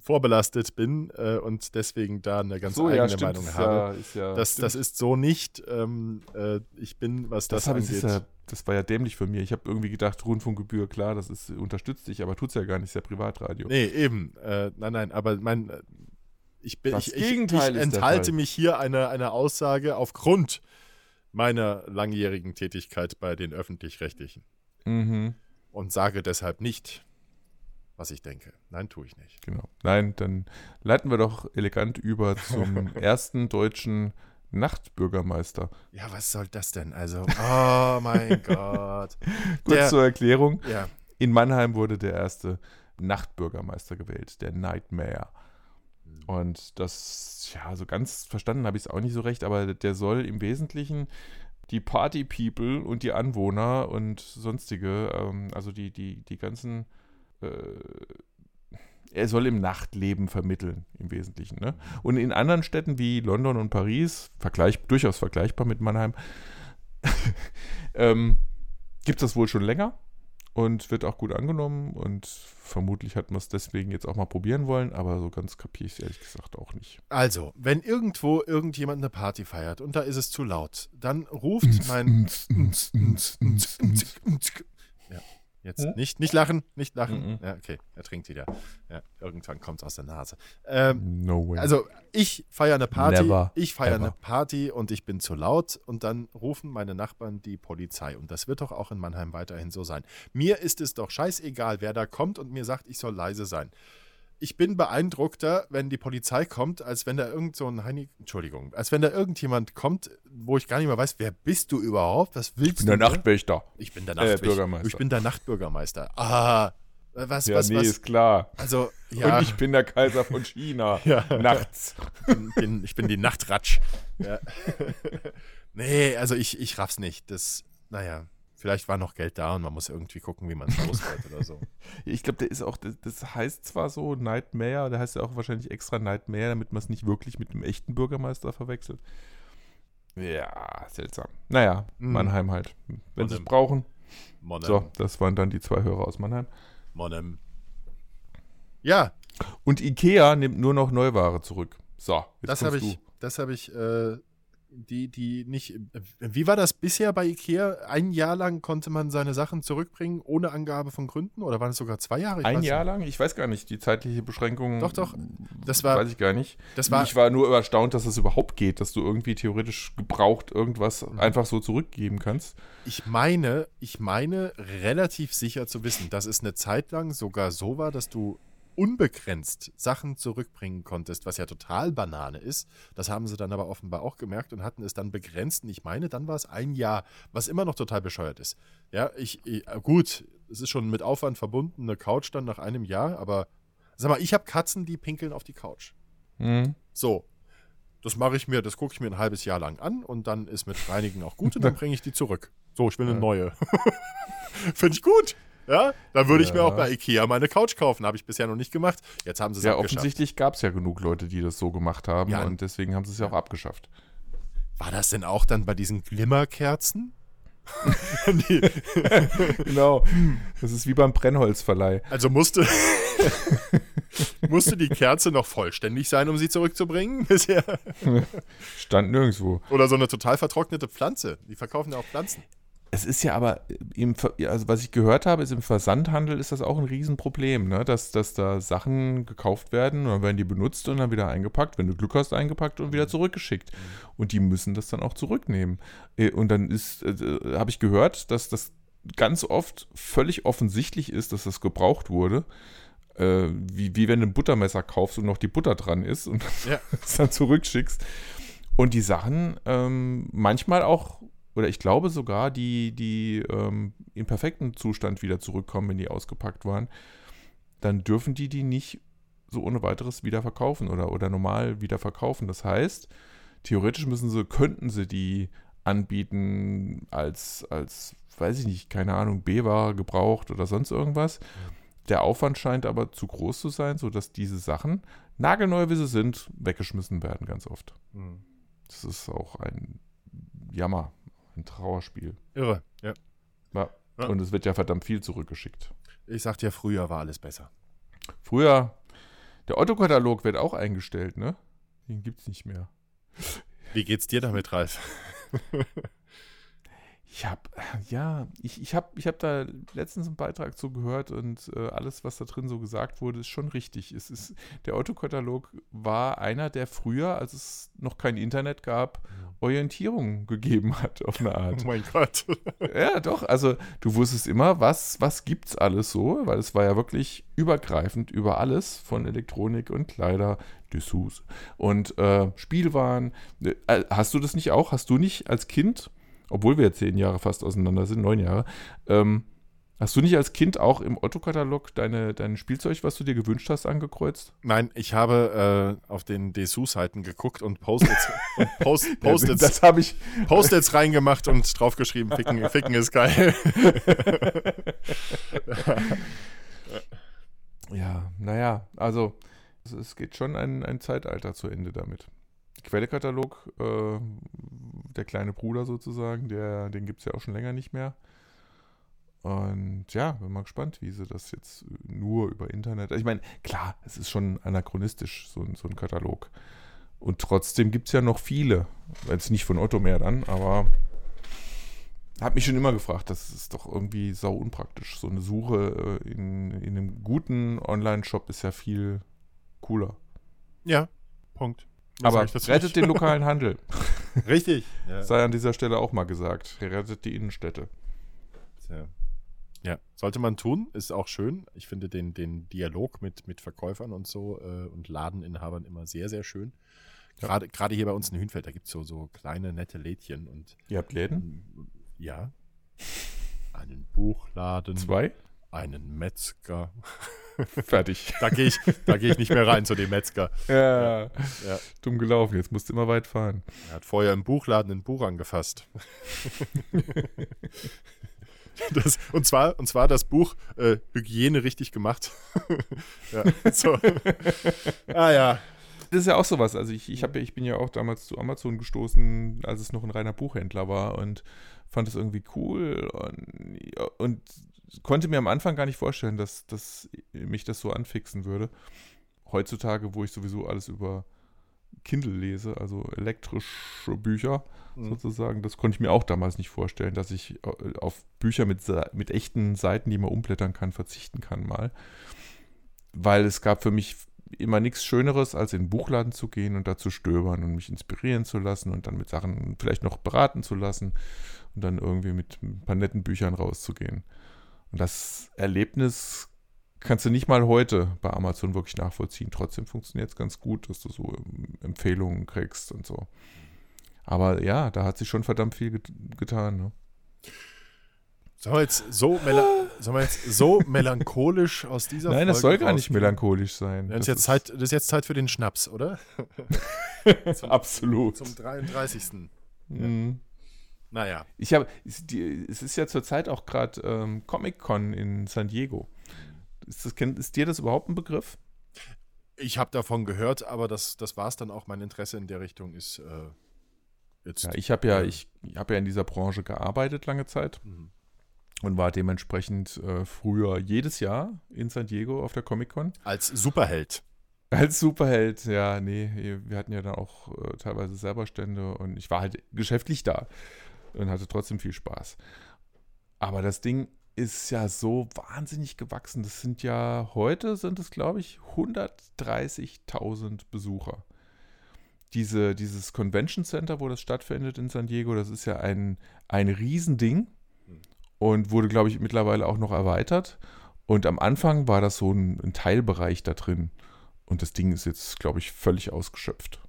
[SPEAKER 2] vorbelastet bin äh, und deswegen da eine ganz
[SPEAKER 1] So,
[SPEAKER 2] eigene
[SPEAKER 1] ja.
[SPEAKER 2] Meinung habe.
[SPEAKER 1] Ja, ist ja,
[SPEAKER 2] Das, das ist so nicht. Ähm, äh, ich bin, was das,
[SPEAKER 1] das, ich,
[SPEAKER 2] angeht.
[SPEAKER 1] ja, das war ja dämlich von mir. Ich habe irgendwie gedacht, Rundfunkgebühr, klar, das ist, unterstützt dich, aber tut's ja gar nicht, ist ja Privatradio.
[SPEAKER 2] nee, eben. Äh, nein, nein, aber mein. äh, Ich, bin,
[SPEAKER 1] Das
[SPEAKER 2] ich, ich,
[SPEAKER 1] Gegenteil
[SPEAKER 2] ich
[SPEAKER 1] der
[SPEAKER 2] enthalte mich hier einer eine Aussage aufgrund meiner langjährigen Tätigkeit bei den Öffentlich-Rechtlichen
[SPEAKER 1] Mhm,
[SPEAKER 2] und sage deshalb nicht, was ich denke. Nein, tue ich nicht.
[SPEAKER 1] genau. Nein, dann leiten wir doch elegant über (laughs) zum ersten deutschen Nachtbürgermeister.
[SPEAKER 2] Ja, was soll das denn? Also, oh mein (laughs) Gott.
[SPEAKER 1] Kurz
[SPEAKER 2] Der-
[SPEAKER 1] zur Erklärung.
[SPEAKER 2] Ja,
[SPEAKER 1] In Mannheim wurde der erste Nachtbürgermeister gewählt, der Nightmare. Und das, ja, so ganz verstanden habe ich es auch nicht so recht, aber der soll im Wesentlichen die Party-People und die Anwohner und sonstige, ähm, also die, die, die ganzen, er soll im Nachtleben vermitteln, im Wesentlichen. Ne? Und in anderen Städten wie London und Paris, vergleich, durchaus vergleichbar mit Mannheim, (laughs) ähm, gibt es das wohl schon länger. und wird auch gut angenommen und vermutlich hat man es deswegen jetzt auch mal probieren wollen, aber so ganz kapiere ich es ehrlich gesagt auch nicht.
[SPEAKER 2] Also, wenn irgendwo irgendjemand eine Party feiert und da ist es zu laut, dann ruft mein. Ja, jetzt
[SPEAKER 1] Hm?
[SPEAKER 2] nicht, nicht lachen, nicht lachen.
[SPEAKER 1] Mhm.
[SPEAKER 2] Ja, okay, er trinkt wieder. Ja, irgendwann kommt es aus der Nase. Ähm,
[SPEAKER 1] No way.
[SPEAKER 2] also, ich feiere eine Party,
[SPEAKER 1] Never
[SPEAKER 2] ich feiere eine Party und ich bin zu laut und dann rufen meine Nachbarn die Polizei. Und das wird doch auch in Mannheim weiterhin so sein. Mir ist es doch scheißegal, wer da kommt und mir sagt, ich soll leise sein. Ich bin beeindruckter, wenn die Polizei kommt, als wenn da irgend so ein Heini, Entschuldigung, als wenn da irgendjemand kommt, wo ich gar nicht mehr weiß, wer bist du überhaupt? Was willst
[SPEAKER 1] ich bin der
[SPEAKER 2] du? mir?
[SPEAKER 1] Nachtwächter.
[SPEAKER 2] Ich bin der
[SPEAKER 1] Äh,
[SPEAKER 2] Nachtwächter.
[SPEAKER 1] Bürgermeister.
[SPEAKER 2] Ich bin der Nachtbürgermeister. Ah, was,
[SPEAKER 1] Ja,
[SPEAKER 2] was,
[SPEAKER 1] nee,
[SPEAKER 2] was?
[SPEAKER 1] ist klar.
[SPEAKER 2] Also, ja,
[SPEAKER 1] Und ich bin der Kaiser von China. (laughs)
[SPEAKER 2] Ja.
[SPEAKER 1] Nachts.
[SPEAKER 2] bin, bin, ich bin die Nachtratsch. Ja. (laughs) nee, also ich, ich raff's nicht. Das, naja, vielleicht war noch Geld da und man muss irgendwie gucken, wie man es los wird oder so. (laughs)
[SPEAKER 1] Ich glaube, der ist auch, das, heißt zwar so Nightmare, der heißt ja auch wahrscheinlich extra Nightmare, damit man es nicht wirklich mit dem echten Bürgermeister verwechselt. Ja, seltsam. Naja,
[SPEAKER 2] Mhm.
[SPEAKER 1] Mannheim halt. Wenn sie es brauchen.
[SPEAKER 2] Monem,
[SPEAKER 1] So, das waren dann die zwei Hörer aus Mannheim.
[SPEAKER 2] Monem. Ja,
[SPEAKER 1] Und Ikea nimmt nur noch Neuware zurück. So, jetzt
[SPEAKER 2] das habe ich, das habe ich, äh, die, die nicht. äh, Wie war das bisher bei IKEA? Ein Jahr lang konnte man seine Sachen zurückbringen, ohne Angabe von Gründen? Oder waren es sogar zwei Jahre? Ich
[SPEAKER 1] Ein Jahr
[SPEAKER 2] nicht.
[SPEAKER 1] lang? Ich weiß gar nicht, die zeitliche Beschränkung.
[SPEAKER 2] Doch, doch. Das war-
[SPEAKER 1] Weiß ich gar nicht.
[SPEAKER 2] Das war,
[SPEAKER 1] ich war nur erstaunt, dass es überhaupt geht, dass du irgendwie theoretisch gebraucht irgendwas
[SPEAKER 2] Mhm.
[SPEAKER 1] einfach so zurückgeben kannst.
[SPEAKER 2] Ich meine, ich meine relativ sicher zu wissen, dass es eine Zeit lang sogar so war, dass du unbegrenzt Sachen zurückbringen konntest, was ja total Banane ist. Das haben sie dann aber offenbar auch gemerkt und hatten es dann begrenzt. Und ich meine, dann war es ein Jahr, was immer noch total bescheuert ist. Ja, ich, ich gut, es ist schon mit Aufwand verbunden, eine Couch dann nach einem Jahr, aber sag mal, ich habe Katzen, die pinkeln auf die Couch.
[SPEAKER 1] Hm.
[SPEAKER 2] So. Das mache ich mir, das gucke ich mir ein halbes Jahr lang an und dann ist mit Reinigen auch gut und dann (laughs) bringe ich die zurück. So, ich will eine neue. (laughs) Finde ich gut. Ja, dann würde ich mir auch bei Ikea meine Couch kaufen. Habe ich bisher noch nicht gemacht. Jetzt haben sie es
[SPEAKER 1] Ja,
[SPEAKER 2] abgeschafft.
[SPEAKER 1] offensichtlich gab es ja genug Leute, die das so gemacht haben
[SPEAKER 2] Ja.
[SPEAKER 1] und deswegen haben sie es ja auch abgeschafft.
[SPEAKER 2] War das denn auch dann bei diesen Glimmerkerzen? (laughs)
[SPEAKER 1] Genau. Das ist wie beim Brennholzverleih.
[SPEAKER 2] also musste, (laughs) musste die Kerze noch vollständig sein, um sie zurückzubringen (laughs) bisher?
[SPEAKER 1] Stand nirgendwo.
[SPEAKER 2] Oder so eine total vertrocknete Pflanze. Die verkaufen ja auch Pflanzen.
[SPEAKER 1] Es ist ja aber, im, also was ich gehört habe, ist im Versandhandel ist das auch ein Riesenproblem, ne? dass, dass da Sachen gekauft werden und dann werden die benutzt und dann wieder eingepackt, wenn du Glück hast, eingepackt und wieder zurückgeschickt. Und die müssen das dann auch zurücknehmen. Äh, Und dann ist, äh, habe ich gehört, dass das ganz oft völlig offensichtlich ist, dass das gebraucht wurde. Äh, wie, wie wenn du ein Buttermesser kaufst und noch die Butter dran ist und
[SPEAKER 2] Ja. (laughs)
[SPEAKER 1] es dann zurückschickst. Und die Sachen ähm, manchmal auch, oder ich glaube sogar, die, die ähm, in perfektem Zustand wieder zurückkommen, wenn die ausgepackt waren, dann dürfen die die nicht so ohne weiteres wieder verkaufen oder, oder normal wieder verkaufen. Das heißt, theoretisch müssen sie, könnten sie die anbieten als, als, weiß ich nicht, keine Ahnung, B-Ware gebraucht oder sonst irgendwas. Der Aufwand scheint aber zu groß zu sein, sodass diese Sachen, nagelneu wie sie sind, weggeschmissen werden ganz oft. Das ist auch ein Jammer, ein Trauerspiel.
[SPEAKER 2] Irre. Ja.
[SPEAKER 1] Ja.
[SPEAKER 2] Ja.
[SPEAKER 1] Und es wird ja verdammt viel zurückgeschickt.
[SPEAKER 2] Ich sagte ja, früher war alles besser.
[SPEAKER 1] Früher, der Otto-Katalog wird auch eingestellt, ne? Den gibt's nicht mehr.
[SPEAKER 2] Wie geht's dir damit, Ralf? (laughs)
[SPEAKER 1] Ich habe, ja, ich, ich habe ich hab da letztens einen Beitrag zu gehört und äh, alles, was da drin so gesagt wurde, ist schon richtig. Es ist, der Otto-Katalog war einer, der früher, als es noch kein Internet gab, Orientierung gegeben hat, auf eine Art. (laughs)
[SPEAKER 2] Oh mein Gott. (laughs)
[SPEAKER 1] Ja, doch. Also du wusstest immer, was, was gibt's alles so, weil es war ja wirklich übergreifend über alles, von Elektronik und Kleider, Dessous und äh, Spielwaren. Äh, hast du das nicht auch? Hast du nicht als Kind, obwohl wir zehn Jahre fast auseinander sind, neun Jahre, ähm, hast du nicht als Kind auch im Otto-Katalog deine, dein Spielzeug, was du dir gewünscht hast, angekreuzt?
[SPEAKER 2] Nein, ich habe äh, auf den Dessous-Seiten geguckt und Post-its (laughs) Post, Post-its
[SPEAKER 1] Das habe ich.
[SPEAKER 2] Post reingemacht und draufgeschrieben, Ficken, Ficken ist geil. (laughs)
[SPEAKER 1] Ja, naja, also es, es geht schon ein, ein Zeitalter zu Ende damit. Quellekatalog, äh, der kleine Bruder sozusagen, der, den gibt es ja auch schon länger nicht mehr. Und ja, bin mal gespannt, wie sie das jetzt nur über Internet. Ich meine, klar, es ist schon anachronistisch, so, ein- so ein Katalog. Und trotzdem gibt es ja noch viele. Jetzt nicht von Otto mehr dann, aber habe mich schon immer gefragt, das ist doch irgendwie sau unpraktisch. So eine Suche äh, in, in einem guten Online-Shop ist ja viel cooler.
[SPEAKER 2] Ja, Punkt. Was
[SPEAKER 1] aber rettet den lokalen Handel. (laughs)
[SPEAKER 2] Richtig. Ja.
[SPEAKER 1] Sei an dieser Stelle auch mal gesagt. Rettet die Innenstädte.
[SPEAKER 2] Tja. Ja, sollte man tun, ist auch schön. Ich finde den, den Dialog mit, mit Verkäufern und so äh, und Ladeninhabern immer sehr, sehr schön.
[SPEAKER 1] Ja.
[SPEAKER 2] Gerade, gerade hier bei uns in Hünfeld, da gibt es so, so kleine, nette Lädchen und
[SPEAKER 1] Ihr habt Läden?
[SPEAKER 2] ja, einen Buchladen,
[SPEAKER 1] Zwei?
[SPEAKER 2] Einen Metzger. (laughs)
[SPEAKER 1] Fertig. (laughs)
[SPEAKER 2] Da gehe ich, da gehe ich nicht mehr rein zu dem Metzger.
[SPEAKER 1] Ja,
[SPEAKER 2] Ja.
[SPEAKER 1] dumm gelaufen. Jetzt musst du immer weit fahren.
[SPEAKER 2] Er hat vorher im Buchladen ein Buch angefasst. (laughs) Das, und, zwar, und zwar das Buch äh, Hygiene richtig gemacht. ja, so. Ah ja.
[SPEAKER 1] Das ist ja auch sowas. Also ich, ich, hab, ich bin ja auch damals zu Amazon gestoßen, als es noch ein reiner Buchhändler war und fand es irgendwie cool und, und konnte mir am Anfang gar nicht vorstellen, dass, dass mich das so anfixen würde. Heutzutage, wo ich sowieso alles über Kindle lese, also elektrische Bücher
[SPEAKER 2] Mhm.
[SPEAKER 1] sozusagen, das konnte ich mir auch damals nicht vorstellen, dass ich äh, auf Bücher mit, mit echten Seiten, die man umblättern kann, verzichten kann mal. Weil es gab für mich immer nichts Schöneres, als in den Buchladen zu gehen und da zu stöbern und mich inspirieren zu lassen und dann mit Sachen vielleicht noch beraten zu lassen und dann irgendwie mit ein paar netten Büchern rauszugehen. Und das Erlebnis kannst du nicht mal heute bei Amazon wirklich nachvollziehen. Trotzdem funktioniert es ganz gut, dass du so ähm, Empfehlungen kriegst und so. Aber ja, da hat sich schon verdammt viel get getan. Ne?
[SPEAKER 2] Sollen wir jetzt so, sollen wir jetzt so (laughs) melancholisch aus dieser
[SPEAKER 1] Nein, das
[SPEAKER 2] Folge
[SPEAKER 1] soll gar nicht melancholisch sein.
[SPEAKER 2] Das ist, jetzt Zeit, das ist jetzt Zeit für den Schnaps, oder? (laughs)
[SPEAKER 1] Absolut.
[SPEAKER 2] Zum 33.
[SPEAKER 1] Mhm.
[SPEAKER 2] Naja.
[SPEAKER 1] Ich habe, es ist ja zurzeit auch gerade ähm, Comic-Con in San Diego. Ist, das, ist dir das überhaupt ein Begriff?
[SPEAKER 2] Ich habe davon gehört, aber das, das war es dann auch. Mein Interesse in der Richtung ist äh, jetzt.
[SPEAKER 1] Ja, ich habe ja,
[SPEAKER 2] Ja.
[SPEAKER 1] ich habe ja in dieser Branche gearbeitet lange Zeit
[SPEAKER 2] Mhm.
[SPEAKER 1] und war dementsprechend äh, früher jedes Jahr in San Diego auf der Comic-Con.
[SPEAKER 2] Als Superheld.
[SPEAKER 1] Als Superheld, ja, nee, wir hatten ja dann auch äh, teilweise selber Stände und ich war halt geschäftlich da und hatte trotzdem viel Spaß. Aber das Ding ist ja so wahnsinnig gewachsen. Das sind ja, heute sind es, glaube ich, 130.000 Besucher. Diese, dieses Convention Center, wo das stattfindet in San Diego, das ist ja ein, ein Riesending und wurde, glaube ich, mittlerweile auch noch erweitert. Und am Anfang war das so ein, ein Teilbereich da drin. Und das Ding ist jetzt, glaube ich, völlig ausgeschöpft.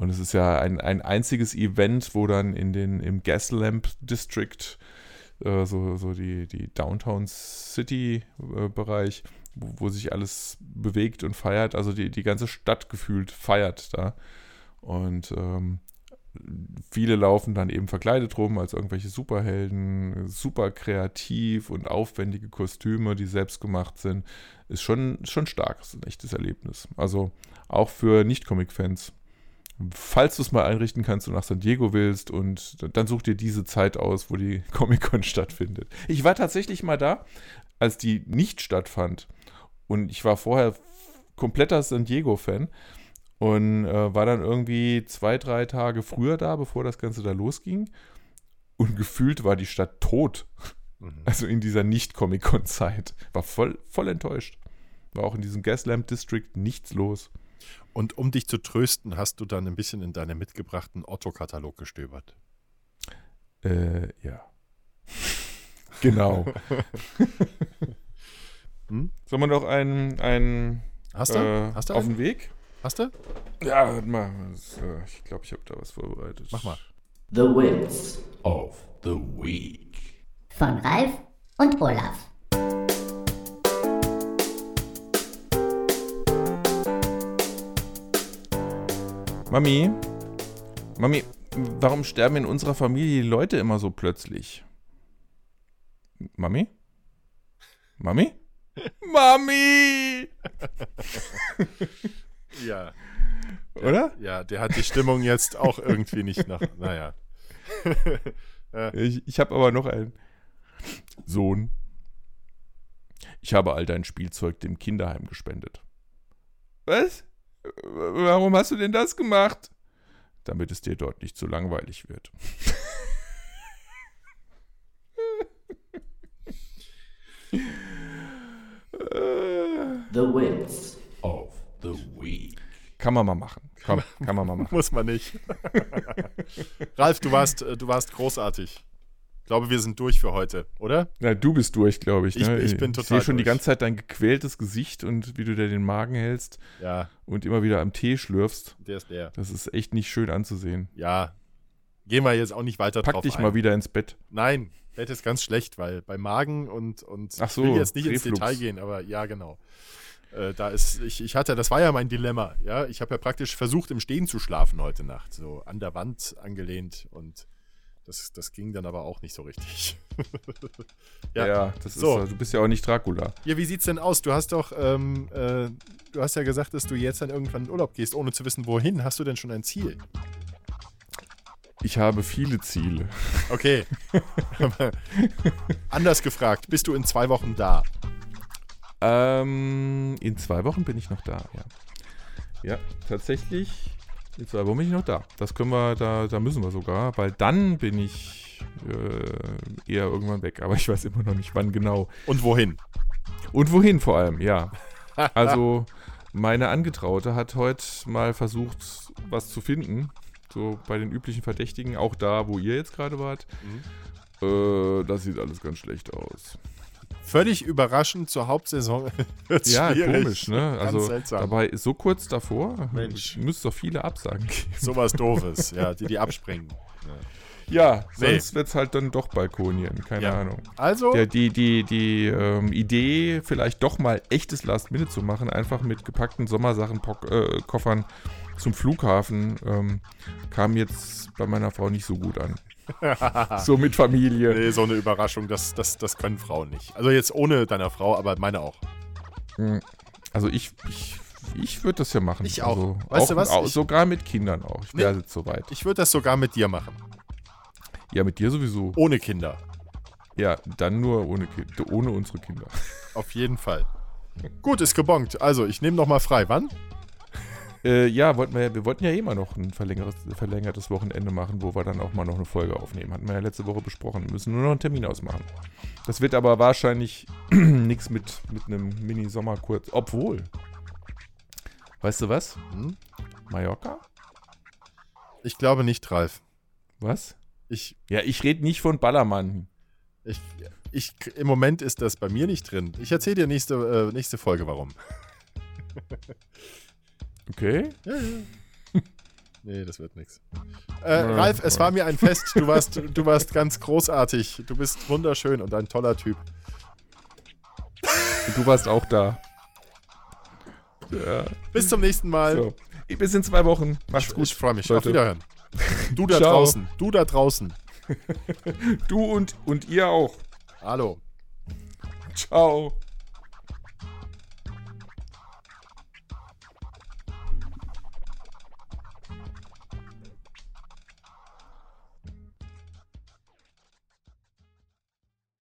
[SPEAKER 1] Und es ist ja ein, ein einziges Event, wo dann in den, im Gaslamp District, äh, so, so die, die Downtown City-Bereich, wo, wo sich alles bewegt und feiert, also die, die ganze Stadt gefühlt feiert da. Und ähm, viele laufen dann eben verkleidet rum als irgendwelche Superhelden, super kreativ und aufwendige Kostüme, die selbst gemacht sind. Ist schon, schon stark, ist ein echtes Erlebnis. Also auch für Nicht-Comic-Fans. Falls du es mal einrichten kannst und nach San Diego willst und dann such dir diese Zeit aus, wo die (laughs) Comic-Con stattfindet. Ich war tatsächlich mal da, als die nicht stattfand. Und ich war vorher kompletter San Diego-Fan und äh, war dann irgendwie zwei, drei Tage früher da, bevor das Ganze da losging. Und gefühlt war die Stadt tot.
[SPEAKER 2] Mhm.
[SPEAKER 1] Also in dieser Nicht-Comic-Con-Zeit. War voll, voll enttäuscht. War auch in diesem Gaslamp District nichts los.
[SPEAKER 2] Und um dich zu trösten, hast du dann ein bisschen in deinem mitgebrachten Otto-Katalog gestöbert.
[SPEAKER 1] Äh, ja. (laughs) genau. (laughs)
[SPEAKER 2] Hm?
[SPEAKER 1] Sollen wir noch einen, einen
[SPEAKER 2] Hast du?
[SPEAKER 1] äh,
[SPEAKER 2] Hast du
[SPEAKER 1] auf dem Weg?
[SPEAKER 2] Hast du?
[SPEAKER 1] Ja, warte mal. Äh, ich glaube, ich habe da was vorbereitet.
[SPEAKER 2] Mach mal.
[SPEAKER 3] The Wits
[SPEAKER 1] Of the Week.
[SPEAKER 4] von Ralf und Olaf.
[SPEAKER 1] Mami, Mami, warum sterben in unserer Familie die Leute immer so plötzlich? Mami? Mami? (laughs) Mami!
[SPEAKER 2] Ja.
[SPEAKER 1] Oder?
[SPEAKER 2] Ja, der hat die Stimmung jetzt auch irgendwie nicht nach. Naja. (laughs)
[SPEAKER 1] Ich, ich habe aber noch einen. Sohn, ich habe all dein Spielzeug dem Kinderheim gespendet. Was? Warum hast du denn das gemacht? Damit es dir dort nicht zu langweilig wird.
[SPEAKER 3] The Wits.
[SPEAKER 1] of the Week. Kann man mal machen. Komm, kann man mal (laughs) machen.
[SPEAKER 2] Muss man nicht. (laughs) Ralf, du warst, äh, du warst großartig. Ich glaube, wir sind durch für heute, oder?
[SPEAKER 1] Na, du bist durch, glaube ich.
[SPEAKER 2] Ich-
[SPEAKER 1] Ne?
[SPEAKER 2] ich bin
[SPEAKER 1] Ich
[SPEAKER 2] total
[SPEAKER 1] sehe schon die
[SPEAKER 2] durch.
[SPEAKER 1] ganze Zeit dein gequältes Gesicht und wie du dir den Magen hältst
[SPEAKER 2] Ja,
[SPEAKER 1] und immer wieder am Tee schlürfst.
[SPEAKER 2] der ist der.
[SPEAKER 1] Das ist echt nicht schön anzusehen.
[SPEAKER 2] Ja. Gehen wir jetzt auch nicht weiter
[SPEAKER 1] Pack
[SPEAKER 2] drauf
[SPEAKER 1] dich
[SPEAKER 2] ein.
[SPEAKER 1] mal wieder ins Bett.
[SPEAKER 2] Nein, Bett ist ganz schlecht, weil bei Magen und, und
[SPEAKER 1] Ach so,
[SPEAKER 2] ich will jetzt nicht ins
[SPEAKER 1] Reflux.
[SPEAKER 2] Detail gehen, aber ja, genau. Äh, da ist, ich, ich hatte, das war ja mein Dilemma, ja. Ich habe ja praktisch versucht, im Stehen zu schlafen heute Nacht, so an der Wand angelehnt und das, das ging dann aber auch nicht so richtig. (laughs)
[SPEAKER 1] Ja,
[SPEAKER 2] Ja.
[SPEAKER 1] das
[SPEAKER 2] So.
[SPEAKER 1] ist, du bist ja auch nicht Dracula.
[SPEAKER 2] Ja, wie sieht's denn aus? Du hast doch, ähm, äh, du hast ja gesagt, dass du jetzt dann irgendwann in Urlaub gehst, ohne zu wissen, wohin. Hast du denn schon ein Ziel?
[SPEAKER 1] Ich habe viele Ziele.
[SPEAKER 2] Okay. (laughs) Anders gefragt, bist du in zwei Wochen da?
[SPEAKER 1] Ähm, in zwei Wochen bin ich noch da, ja. Ja, tatsächlich. Zwei Wochen bin ich noch da. Das können wir, da, da müssen wir sogar, weil dann bin ich äh, eher irgendwann weg. Aber ich weiß immer noch nicht, wann genau.
[SPEAKER 2] Und wohin?
[SPEAKER 1] Und wohin vor allem, ja. (laughs) Also, meine Angetraute hat heute mal versucht, was zu finden. So bei den üblichen Verdächtigen, auch da, wo ihr jetzt gerade wart. Äh, das sieht alles ganz schlecht aus.
[SPEAKER 2] Völlig überraschend zur Hauptsaison. (laughs)
[SPEAKER 1] Ja,
[SPEAKER 2] schwierig.
[SPEAKER 1] komisch, ne? Also
[SPEAKER 2] seltsam.
[SPEAKER 1] dabei so kurz davor
[SPEAKER 2] Mensch.
[SPEAKER 1] müsste doch viele Absagen geben.
[SPEAKER 2] Sowas (laughs) Doofes, ja, die die abspringen.
[SPEAKER 1] Ja,
[SPEAKER 2] Nee.
[SPEAKER 1] sonst wird es halt dann doch Balkonien, keine
[SPEAKER 2] Ja.
[SPEAKER 1] Ahnung.
[SPEAKER 2] Also,
[SPEAKER 1] Der, die die, die ähm, Idee, vielleicht doch mal echtes Last Minute zu machen, einfach mit gepackten Sommersachen, Pock- äh, Koffern zum Flughafen, ähm, kam jetzt bei meiner Frau nicht so gut an. (laughs) so mit Familie.
[SPEAKER 2] nee, so eine Überraschung, das, das, das können Frauen nicht. Also jetzt ohne deiner Frau, aber meine auch.
[SPEAKER 1] Also ich, ich, ich würde das ja machen.
[SPEAKER 2] Ich auch.
[SPEAKER 1] Also
[SPEAKER 2] Weißt
[SPEAKER 1] auch,
[SPEAKER 2] du was?
[SPEAKER 1] Auch, sogar mit Kindern auch. Ich wäre
[SPEAKER 2] Nee.
[SPEAKER 1] jetzt soweit.
[SPEAKER 2] Ich würde das sogar mit dir machen.
[SPEAKER 1] Ja, mit dir sowieso.
[SPEAKER 2] Ohne Kinder.
[SPEAKER 1] Ja, dann nur ohne, Ki- ohne unsere Kinder.
[SPEAKER 2] Auf jeden Fall. Gut, ist gebongt. Also, ich nehme noch mal frei. Wann?
[SPEAKER 1] Äh, ja, wollten wir, wir wollten ja immer noch ein verlängertes, verlängertes Wochenende machen, wo wir dann auch mal noch eine Folge aufnehmen. Hatten wir ja letzte Woche besprochen. Wir müssen nur noch einen Termin ausmachen. Das wird aber wahrscheinlich (clears throat) nichts mit, mit einem Mini-Sommerkurz. Obwohl. Weißt du was?
[SPEAKER 2] Hm?
[SPEAKER 1] Mallorca?
[SPEAKER 2] Ich glaube nicht, Ralf.
[SPEAKER 1] Was?
[SPEAKER 2] Ich,
[SPEAKER 1] Ja, ich rede nicht von Ballermann.
[SPEAKER 2] ich, ich, im Moment ist das bei mir nicht drin. Ich erzähle dir nächste, äh, nächste Folge, warum. (laughs)
[SPEAKER 1] Okay?
[SPEAKER 2] Ja, ja. (laughs) Nee, das wird nichts. Äh, Ralf, es war mir ein Fest. Du warst, du warst ganz großartig. Du bist wunderschön und ein toller Typ.
[SPEAKER 1] Und du warst auch da. Ja.
[SPEAKER 2] Bis zum nächsten Mal.
[SPEAKER 1] So. Bis in zwei Wochen. Macht's gut.
[SPEAKER 2] Ich freue mich.
[SPEAKER 1] Leute.
[SPEAKER 2] Auf Wiederhören. Du da (laughs)
[SPEAKER 1] Ciao.
[SPEAKER 2] draußen. Du da draußen. (laughs)
[SPEAKER 1] Du und, und ihr auch.
[SPEAKER 2] Hallo.
[SPEAKER 1] Ciao.